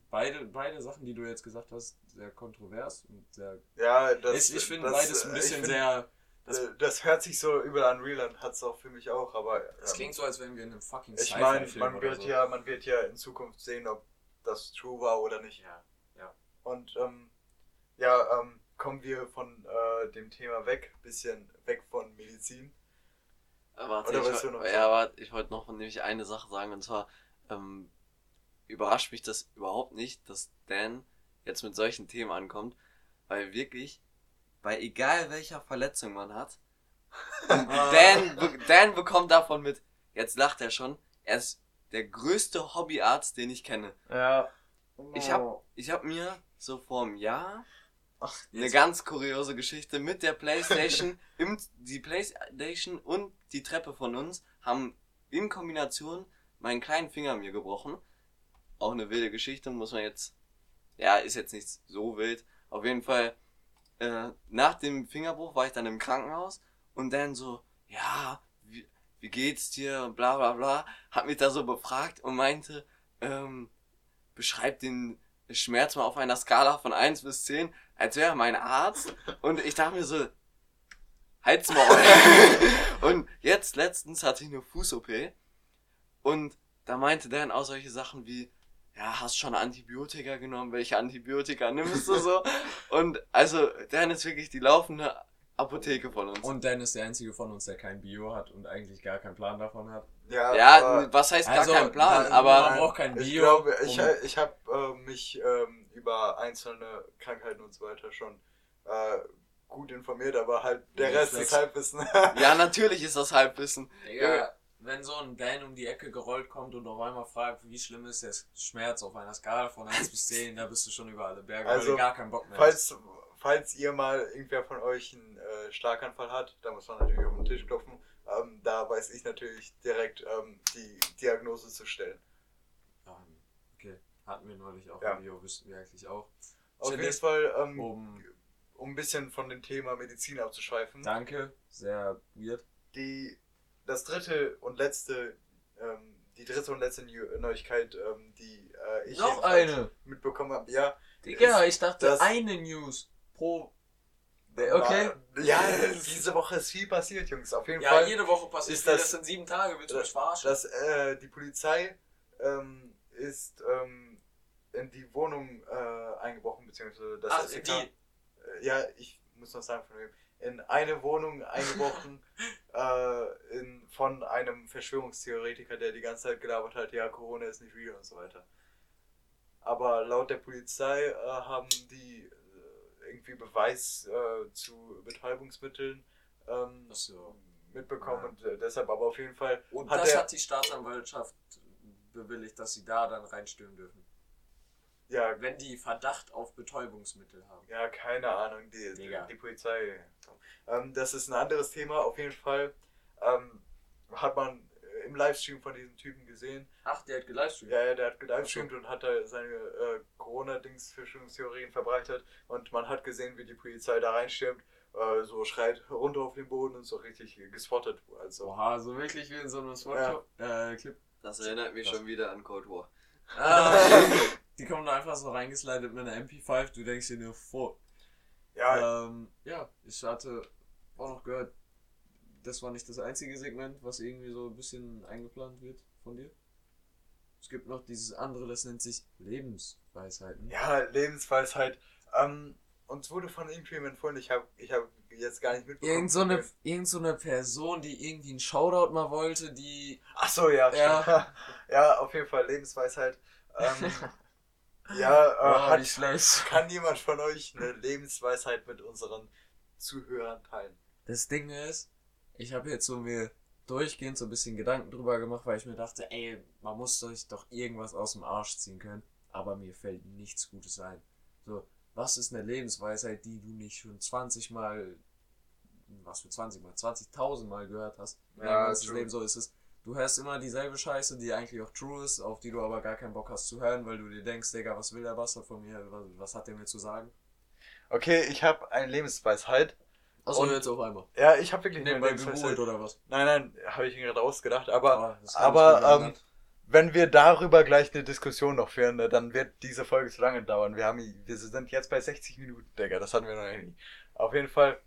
beide, beide Sachen, die du jetzt gesagt hast, sehr kontrovers und sehr. Ja, das, ich ich finde beides ein äh, bisschen find, sehr. Das, Das, hört sich so übel an Real und hat es auch für mich auch, aber das ähm, klingt so, als wären wir in einem fucking ich meine, man wird so. ja, man wird ja in Zukunft sehen, ob das true war oder nicht. Ja, ja. Und ähm, ja, ähm, kommen wir von äh, dem Thema weg, bisschen weg von Medizin. Äh, Warte, Oder ich, noch ja, warte, ich wollte noch nämlich eine Sache sagen und zwar ähm, überrascht mich das überhaupt nicht, dass Dan jetzt mit solchen Themen ankommt, weil wirklich bei egal welcher Verletzung man hat. Dan, Dan bekommt davon mit. Jetzt lacht er schon. Er ist der größte Hobbyarzt, den ich kenne. Ja. Ich hab, ich hab mir so vor einem Jahr Ach, eine ganz kuriose Geschichte mit der Playstation. im, die Playstation und die Treppe von uns haben in Kombination meinen kleinen Finger mir gebrochen. Auch eine wilde Geschichte, muss man jetzt. Ja, ist jetzt nicht so wild. Auf jeden Fall, äh, nach dem Fingerbruch war ich dann im Krankenhaus und dann so, ja, wie, wie geht's dir? Und bla bla bla. Hat mich da so befragt und meinte, ähm, beschreib den Schmerz mal auf einer Skala von 1 bis 10, als wäre er mein Arzt. Und ich dachte mir so, halt's Maul. und jetzt letztens hatte ich eine Fuß-OP und da meinte Dan auch solche Sachen wie, ja, hast schon Antibiotika genommen, welche Antibiotika nimmst du so? Und also, Dan ist wirklich die laufende Apotheke von uns. Und Dan ist der einzige von uns, der kein Bio hat und eigentlich gar keinen Plan davon hat. Ja, ja, aber was heißt Also, gar kein Plan, man- aber man braucht kein ich Bio, glaube, ich, um- ich habe äh, mich ähm, über einzelne Krankheiten und so weiter schon äh, gut informiert, aber halt der Ja, Rest ist Halbwissen. ja, natürlich ist das Halbwissen. Digga, wenn so ein Dan um die Ecke gerollt kommt und auf einmal fragt, wie schlimm ist der Schmerz auf einer Skala von 1 bis 10, da bist du schon über alle Berge, weil Also, du gar keinen Bock mehr hast. Falls, falls ihr mal irgendwer von euch einen äh, Starkanfall hat, da muss man natürlich auf den Tisch klopfen. Ähm, da weiß ich natürlich direkt ähm, die Diagnose zu stellen. Hatten wir neulich auch Ja. im Bio, wüssten wir eigentlich auch. Auf jeden Fall, ähm, Um, um ein bisschen von dem Thema Medizin abzuschweifen. danke, sehr weird. Die, das dritte und letzte, ähm, die dritte und letzte Neu- Neuigkeit, ähm, die äh, ich Noch eine! mitbekommen habe, ja. Digga, ich dachte eine News pro. Okay. War, ja, diese Woche ist viel passiert, Jungs. Auf jeden Ja, Fall. jede Woche passiert ist viel, das- das sind sieben Tage, willst du das- mich verarschen? dass äh, die Polizei ähm, ist ähm, in die Wohnung äh, eingebrochen, beziehungsweise das Ach, SEK, die. Äh, ja, ich muss noch sagen von wem. In eine Wohnung eingebrochen äh, in, von einem Verschwörungstheoretiker, der die ganze Zeit gelabert hat, ja, Corona ist nicht real und so weiter. Aber laut der Polizei äh, haben die äh, irgendwie Beweis äh, zu Betäubungsmitteln ähm, so. mitbekommen Ja. und äh, deshalb aber auf jeden Fall Und hat das der- hat die Staatsanwaltschaft bewilligt, dass sie da dann reinstürmen dürfen. Ja Wenn die Verdacht auf Betäubungsmittel haben. Ja, keine Ahnung, die, die, die Polizei. Ähm, das ist ein anderes Thema. Auf jeden Fall ähm, hat man äh, im Livestream von diesem Typen gesehen. Ach, der hat gelivestreamt. Ja, ja, der hat gelivestreamt und hat da seine äh, Corona-Dings-Verschwörungstheorien verbreitet. Und man hat gesehen, wie die Polizei da reinstürmt, äh, so schreit runter auf den Boden und so richtig gespottet. Also, Oha, so wirklich wie in so einem Spot äh, Clip. Das erinnert mich Das- schon wieder an Cold War. Ah, die kommen da einfach so reingeslidet mit einer MP5, du denkst dir nur vor. ja, Ähm, ja, ich hatte auch noch gehört, das war nicht das einzige Segment, was irgendwie so ein bisschen eingeplant wird von dir. Es gibt noch dieses andere, das nennt sich Lebensweisheiten. ja, Lebensweisheit. Ähm, uns wurde von irgendjemandem empfohlen, ich habe ich hab jetzt gar nicht mitbekommen. Irgend so, eine, irgend so eine Person, die irgendwie einen Shoutout mal wollte, die. Ach so, ja, Ja. stimmt. ja, auf jeden Fall Lebensweisheit. Ähm, ja, äh, Oh, hat, wie schlecht. kann jemand von euch eine Lebensweisheit mit unseren Zuhörern teilen? Das Ding ist, ich habe jetzt so mir durchgehend so ein bisschen Gedanken drüber gemacht, weil ich mir dachte, ey, man muss sich doch irgendwas aus dem Arsch ziehen können. Aber mir fällt nichts Gutes ein. So, was ist eine Lebensweisheit, die du nicht schon 20 Mal, was für 20 Mal, 20.000 Mal gehört hast? Ja, ganzes true. Leben so ist es. Du hörst immer dieselbe Scheiße, die eigentlich auch true ist, auf die du aber gar keinen Bock hast zu hören, weil du dir denkst, Digga, was will der Bastard von mir? Was, was hat der mir zu sagen? Okay, ich habe eine Lebensweisheit. Achso, Und- jetzt auf einmal. Ja, ich habe wirklich Nebenbei eine Lebensweisheit. geholt oder was? Nein, nein, habe ich mir gerade ausgedacht. Aber ich aber ähm, wenn wir darüber gleich eine Diskussion noch führen, ne, dann wird diese Folge zu lange dauern. Wir haben, wir sind jetzt bei 60 Minuten, Digga, das hatten wir noch nie. Auf jeden Fall,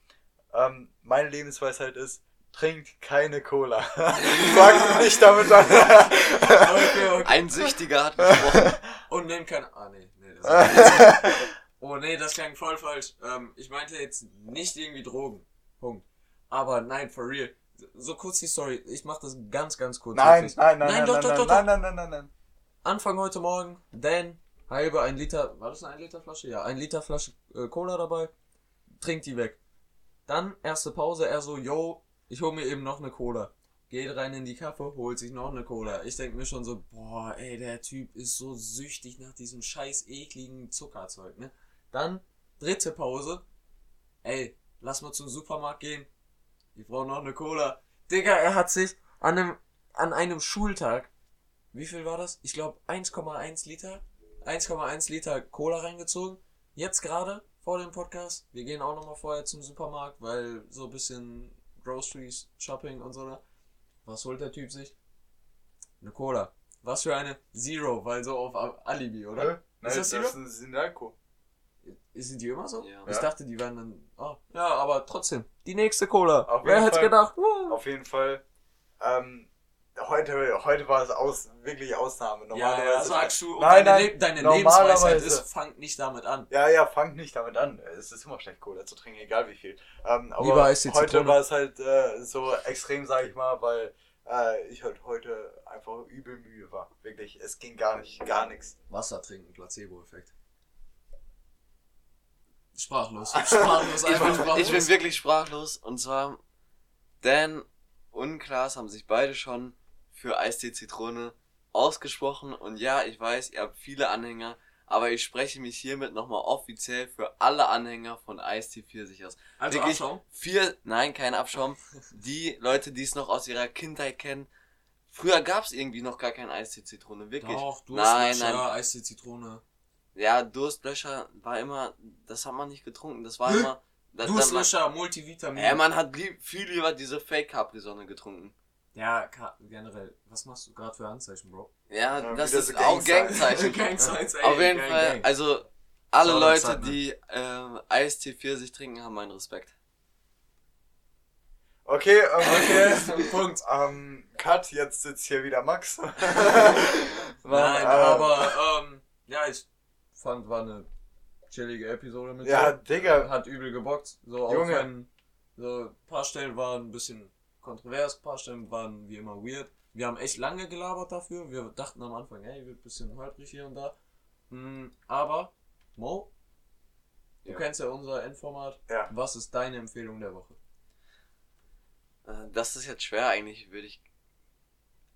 ähm, meine Lebensweisheit ist, trinkt keine Cola. Fangt nicht damit an. Okay, okay. Ein Süchtiger hat gesprochen. Und nimm kein. Ah, nee, nee. Das oh, nee, das klang voll falsch. Ähm, ich meinte jetzt nicht irgendwie Drogen. Punkt. Aber nein, for real. So kurz die Story. Ich mach das ganz, ganz kurz. nein, wirklich. nein, nein, Nein, nein, doch, nein, doch, nein, doch, nein, nein, nein, nein, nein. Anfang heute Morgen, Dan, halbe ein Liter, war das eine 1 Liter Flasche? Ja, ein Liter Flasche äh, Cola dabei, trinkt die weg. Dann erste Pause, er so, yo, ich hol mir eben noch eine Cola. Geht rein in die Kaffee, holt sich noch eine Cola. Ich denk mir schon so, boah, ey, der Typ ist so süchtig nach diesem scheiß ekligen Zuckerzeug, ne? Dann, dritte Pause, ey, lass mal zum Supermarkt gehen. Ich brauche noch eine Cola. Digga, er hat sich an einem, an einem Schultag wie viel war das? Ich glaube 1,1 Liter. 1,1 Liter Cola reingezogen. Jetzt gerade vor dem Podcast. Wir gehen auch nochmal vorher zum Supermarkt, weil so ein bisschen Groceries, Shopping und so. ne? Was holt der Typ sich? Eine Cola. Was für eine? Zero, weil so auf Alibi, oder? Nein, das das Zero? ist ein Sinalko. Sind die immer so? Ja. Ich Ja. dachte, die wären dann. Oh. Ja, aber trotzdem. Die nächste Cola. Auf Wer hätte gedacht? Uh. Auf jeden Fall. Ähm, heute, heute war es aus, wirklich Ausnahme. Ja, ja, Normalerweise. sagst du. Und Nein, deine, nein, deine normalerweise- Lebensweisheit ist, fangt nicht damit an. Ja, ja, fangt nicht damit an. Es ist immer schlecht, Cola zu trinken, egal wie viel. Ähm, aber Lieber Eistee heute Zitrone. war es halt äh, so extrem, sag ich mal, weil äh, ich halt heute einfach übel müde war. Wirklich, es ging gar nicht, gar nichts. Wasser trinken, Placebo-Effekt. Sprachlos. Sprachlos, Ich einfach bin, sprachlos. ich bin wirklich sprachlos. Und zwar, Dan und Klaas haben sich beide schon für Eistee Zitrone ausgesprochen. Und ja, ich weiß, ihr habt viele Anhänger. Aber ich spreche mich hiermit nochmal offiziell für alle Anhänger von Eistee Pfirsich aus. also wirklich Abschaum. Vier, nein, kein Abschaum. Die Leute, die es noch aus ihrer Kindheit kennen. Früher gab es irgendwie noch gar kein Eistee Zitrone, wirklich. Doch, nein, Durstlöscher, nein. Eistee, Zitrone. Ja, Durstlöscher war immer, das hat man nicht getrunken. Das war immer. Das, Durstlöscher, Multivitamin. Äh, man hat lieb, viel lieber diese Fake Capri-Sonne getrunken. Ja, generell. Was machst du gerade für Anzeichen, Bro? Ja, Ja, das ist so auch Gangzeichen. Gangzeichen. Auf jeden Gang, Fall, Gang. also alle Leute, Sandner. die ähm, Eistee Pfirsich trinken, haben meinen Respekt. Okay, ähm, okay. Punkt. ähm, Cut, jetzt sitzt hier wieder Max. Mann, Nein, äh, aber, ähm, ja, ich fand, war eine chillige Episode mit Ja, dir. Digga. Hat übel gebockt. So, auch Junge. wenn, so, ein paar Stellen waren ein bisschen kontrovers, ein paar Stellen waren wie immer weird. Wir haben echt lange gelabert dafür. Wir dachten am Anfang, ey, wird ein bisschen holprig hier und da. Mm, aber, Mo, du Ja. kennst ja unser Endformat. Ja. Was ist deine Empfehlung der Woche? Äh, das ist jetzt schwer, eigentlich würde ich.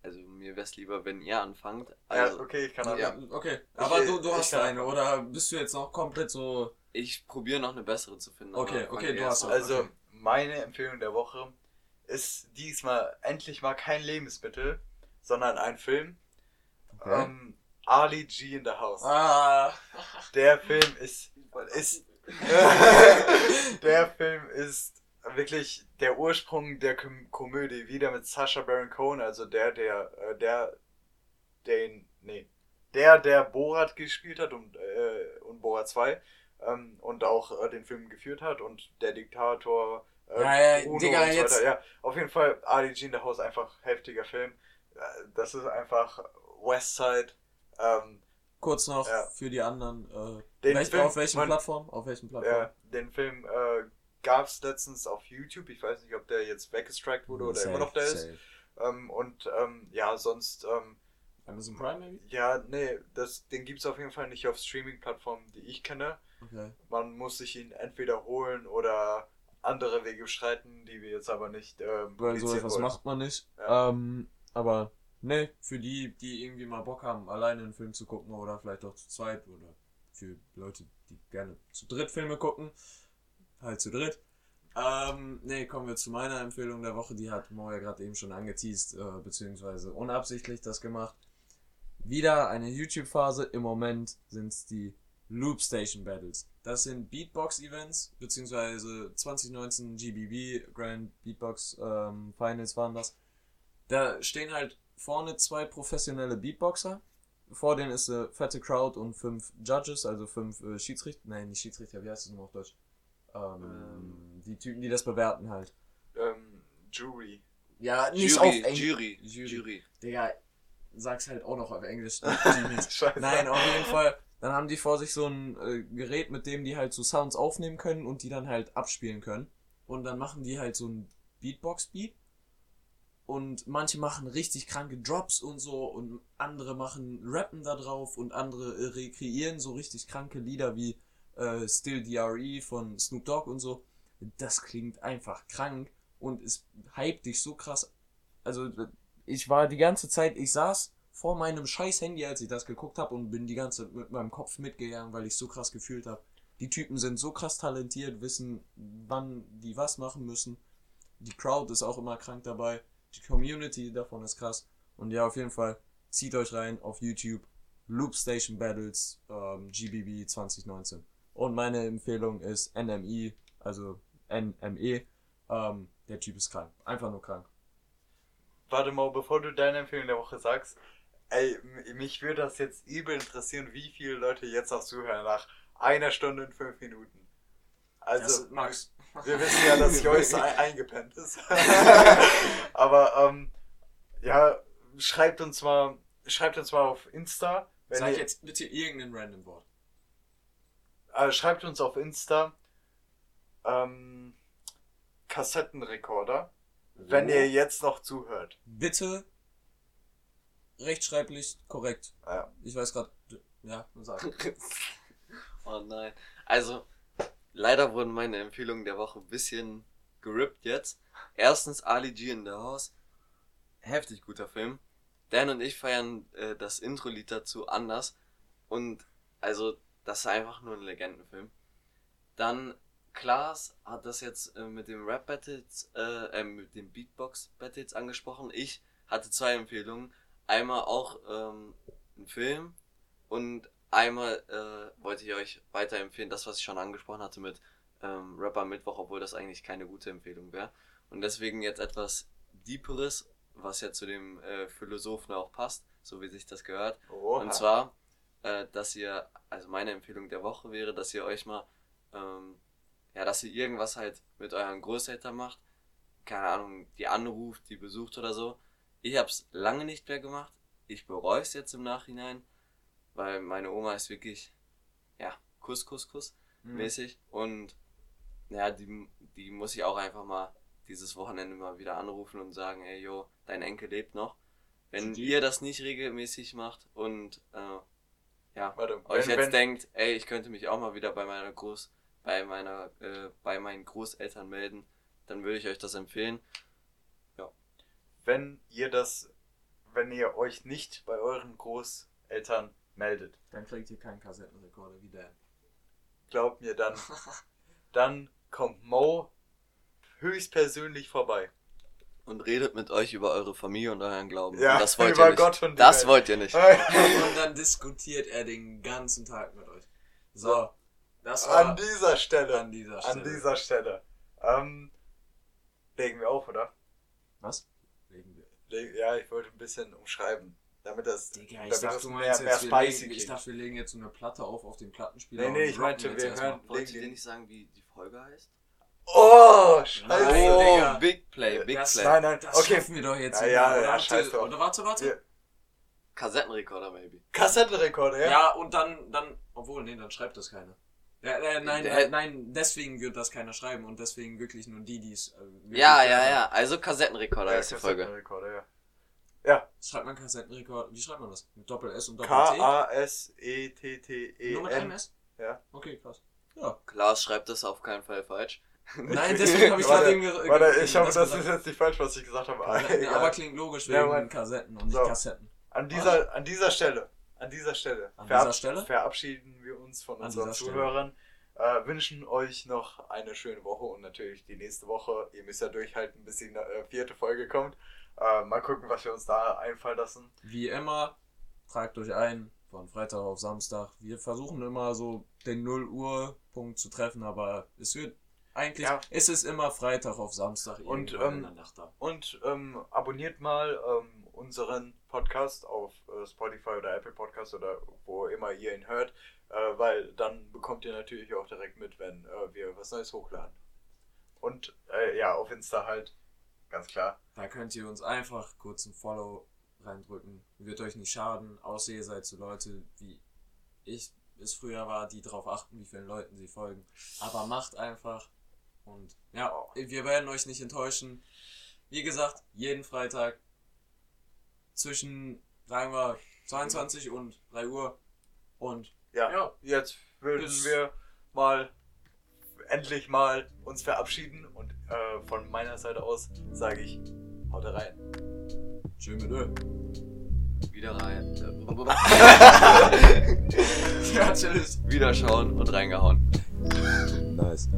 Also mir wäre es lieber, wenn ihr anfangt. Also ja, okay, ich kann Ja. anfangen. Okay, aber Ich- du, du hast eine, oder bist du jetzt noch komplett so. ich probiere noch eine bessere zu finden. Okay, okay, du hast an. Also, Okay. meine Empfehlung der Woche ist diesmal endlich mal kein Lebensmittel, sondern ein Film. Ähm, Ali G in the House. Ah, Der Film ist, ist der Film ist wirklich der Ursprung der Kom Komödie, wieder mit Sacha Baron Cohen, also der, der, äh, der, den, nee, der, der Borat gespielt hat und, äh, und Borat 2 ähm, und auch äh, den Film geführt hat und der Diktator, äh, Ja, ja, Digga, und so jetzt- weiter. Ja, auf jeden Fall Ali G in the House, einfach heftiger Film. Äh, Das ist einfach Westside. Ähm, kurz noch Ja. für die anderen. Äh, Den welch, Film- auf welchen man- Plattform? Auf welchen Plattform? Ja, den Film äh, gab es letztens auf YouTube. Ich weiß nicht, ob der jetzt weggestrikt wurde oder Safe, immer noch da ist. Ähm, und ähm, ja, sonst, ähm, Amazon Prime, maybe? ja, nee, das, den gibt es auf jeden Fall nicht auf Streaming-Plattformen, die ich kenne. Okay. Man muss sich ihn entweder holen oder andere Wege beschreiten, die wir jetzt aber nicht ähm, Weil so etwas wollen. macht man nicht. Ja. Ähm, aber ne, für die, die irgendwie mal Bock haben, alleine einen Film zu gucken oder vielleicht auch zu zweit oder für Leute, die gerne zu dritt Filme gucken, halt zu dritt. Ähm, ne, kommen wir zu meiner Empfehlung der Woche. Die hat Mo ja gerade eben schon angeteased, äh, beziehungsweise unabsichtlich das gemacht. Wieder eine YouTube-Phase. Im Moment sind es die Loop Station Battles. Das sind Beatbox-Events, beziehungsweise 2019 GBB Grand Beatbox ähm, Finals waren das. Da stehen halt vorne zwei professionelle Beatboxer. Vor denen ist eine fette Crowd und fünf Judges, also fünf äh, Schiedsrichter. Nein, nicht Schiedsrichter, wie heißt das nochmal auf Deutsch? Ähm, Ähm. die Typen, die das bewerten halt. Ähm, Jury. Ja, nicht Jury, auf Englisch. Jury, Jury. Jury. Digga, sag's halt auch noch auf Englisch. Nein, auf jeden Fall. Dann haben die vor sich so ein äh, Gerät, mit dem die halt so Sounds aufnehmen können und die dann halt abspielen können. Und dann machen die halt so ein Beatbox-Beat. Und manche machen richtig kranke Drops und so und andere machen Rappen da drauf und andere äh, rekreieren so richtig kranke Lieder wie äh, Still DRE von Snoop Dogg und so. Das klingt einfach krank und es hypt dich so krass. Also ich war die ganze Zeit, ich saß vor meinem scheiß Handy, als ich das geguckt habe und bin die ganze Zeit mit meinem Kopf mitgegangen, weil ich so krass gefühlt habe. Die Typen sind so krass talentiert, wissen, wann die was machen müssen. Die Crowd ist auch immer krank dabei. Die Community davon ist krass. Und ja, auf jeden Fall, zieht euch rein auf YouTube. Loop Station Battles ähm, GBB 2019. Und meine Empfehlung ist NME, also NME. Ähm, der Typ ist krank. Einfach nur krank. Warte mal, bevor du deine Empfehlung der Woche sagst, ey, mich würde das jetzt übel interessieren, wie viele Leute jetzt noch zuhören nach einer Stunde und fünf Minuten. Also, Max. wir wissen ja, dass Joyce ein eingepennt ist. Aber, ähm, ja, schreibt uns mal, schreibt uns mal auf Insta. Wenn Sag ihr, jetzt bitte irgendein random Wort. äh, schreibt uns auf Insta, ähm, Kassettenrekorder, wenn ihr jetzt noch zuhört. Bitte rechtschreiblich korrekt. Ja. Ich weiß gerade. Ja, sag. Oh nein. Also, leider wurden meine Empfehlungen der Woche ein bisschen gerippt jetzt. Erstens Ali G in the House. Heftig guter Film. Dan und ich feiern äh, das Intro-Lied dazu anders. Und also, das ist einfach nur ein Legendenfilm. Dann Klaas hat das jetzt äh, mit dem Rap-Battles, äh, äh, mit dem Beatbox-Battles angesprochen. Ich hatte zwei Empfehlungen. Einmal auch ähm, ein Film und einmal äh, wollte ich euch weiterempfehlen, das, was ich schon angesprochen hatte mit ähm, Rapper Mittwoch, obwohl das eigentlich keine gute Empfehlung wäre. Und deswegen jetzt etwas Deeperes, was ja zu dem äh, Philosophen auch passt, so wie sich das gehört. Oha. Und zwar, äh, dass ihr, also meine Empfehlung der Woche wäre, dass ihr euch mal, ähm, ja, dass ihr irgendwas halt mit euren Großeltern macht. Keine Ahnung, die anruft, die besucht oder so. Ich hab's lange nicht mehr gemacht. Ich bereue es jetzt im Nachhinein, weil meine Oma ist wirklich, ja, Kuss, Kuss, Kuss Mhm. mäßig. Und ja, die, die muss ich auch einfach mal dieses Wochenende mal wieder anrufen und sagen, ey, yo, dein Enkel lebt noch. Wenn Die- ihr das nicht regelmäßig macht und äh, ja, Warte, euch wenn- jetzt wenn- denkt, ey, ich könnte mich auch mal wieder bei meiner Groß, bei meiner, äh, bei meinen Großeltern melden, dann würde ich euch das empfehlen. Wenn ihr das, wenn ihr euch nicht bei euren Großeltern meldet, Dann kriegt ihr keinen Kassettenrekorder wie Dan. glaubt mir dann, dann kommt Mo höchstpersönlich vorbei. Und redet mit euch über eure Familie und euren Glauben. Ja, und das wollt über ihr nicht. Gott und das Welt. wollt ihr nicht. Und dann diskutiert er den ganzen Tag mit euch. So, das war An dieser Stelle, an dieser Stelle. an dieser Stelle. Ähm, legen wir auf, oder? Was? Ja, ich wollte ein bisschen umschreiben, damit das, Digga, ich damit dachte, das du mehr, mehr spicy legen, ich dachte, wir legen jetzt so eine Platte auf auf den Plattenspieler. Nee, nee, und ich meinte, jetzt wir hören- Wollt ihr nicht sagen, wie die Folge heißt? Oh, scheiße. Nein, oh, Digga. Big Play, Big Das- Play. Nein, nein, Das okay. schaffen wir doch jetzt Ja, ja, oder, ja, warte, scheiß drauf. oder warte, warte. Ja. Kassettenrekorder, maybe. Kassettenrekorder, ja? Ja, und dann, dann, obwohl, nee, dann schreibt das keiner. Ja, äh, nein, äh, nein, deswegen wird das keiner schreiben und deswegen wirklich nur die, die es. Äh, Ja, ja, ja. Also Kassettenrekorder Ja, ist die Folge. Kassettenrekorder, ja. Ja, Schreibt man Kassettenrekord, wie schreibt man das? Mit Doppel S und Doppel T? K-A-S-E-T-T-E-N. Nur mit einem S? E Ja. Okay, krass. Ja. Klaas schreibt das auf keinen Fall falsch. Nein, deswegen habe ich gerade eben ge- Warte, ich hoffe, das gesagt. ist jetzt nicht falsch, was ich gesagt habe. Egal. aber klingt logisch wegen. Kassetten und nicht. Kassetten. An dieser, an dieser Stelle, an dieser Stelle, An dieser Stelle? verabschieden wir uns von unseren. Zuhörern. Äh, wünschen euch noch eine schöne Woche und natürlich die nächste Woche. Ihr müsst ja durchhalten, bis die äh, vierte Folge kommt. Äh, mal gucken, was wir uns da einfallen lassen. Wie immer, tragt euch ein von Freitag auf Samstag. Wir versuchen immer so den 0 Uhr Punkt zu treffen, aber es wird eigentlich, Ja. es ist immer Freitag auf Samstag Und, ähm. Und ähm, abonniert mal ähm, unseren Podcast auf äh, Spotify oder Apple Podcast oder wo immer ihr ihn hört, äh, weil dann bekommt ihr natürlich auch direkt mit, wenn äh, wir was Neues hochladen. Und äh, ja, auf Insta halt, ganz klar. Da könnt ihr uns einfach kurz ein Follow reindrücken. Wird euch nicht schaden, außer ihr seid so Leute wie ich es früher war, die darauf achten, wie vielen Leuten sie folgen. Aber macht einfach. Und ja, wir werden euch nicht enttäuschen. Wie gesagt, jeden Freitag zwischen, sagen wir, 22 und 3 Uhr. Und Ja, Ja. jetzt würden wir mal endlich mal uns verabschieden und äh, von meiner Seite aus sage ich, haut rein. schön mit. Wieder rein. Ja, tschüss. Wieder schauen und reingehauen. Nice.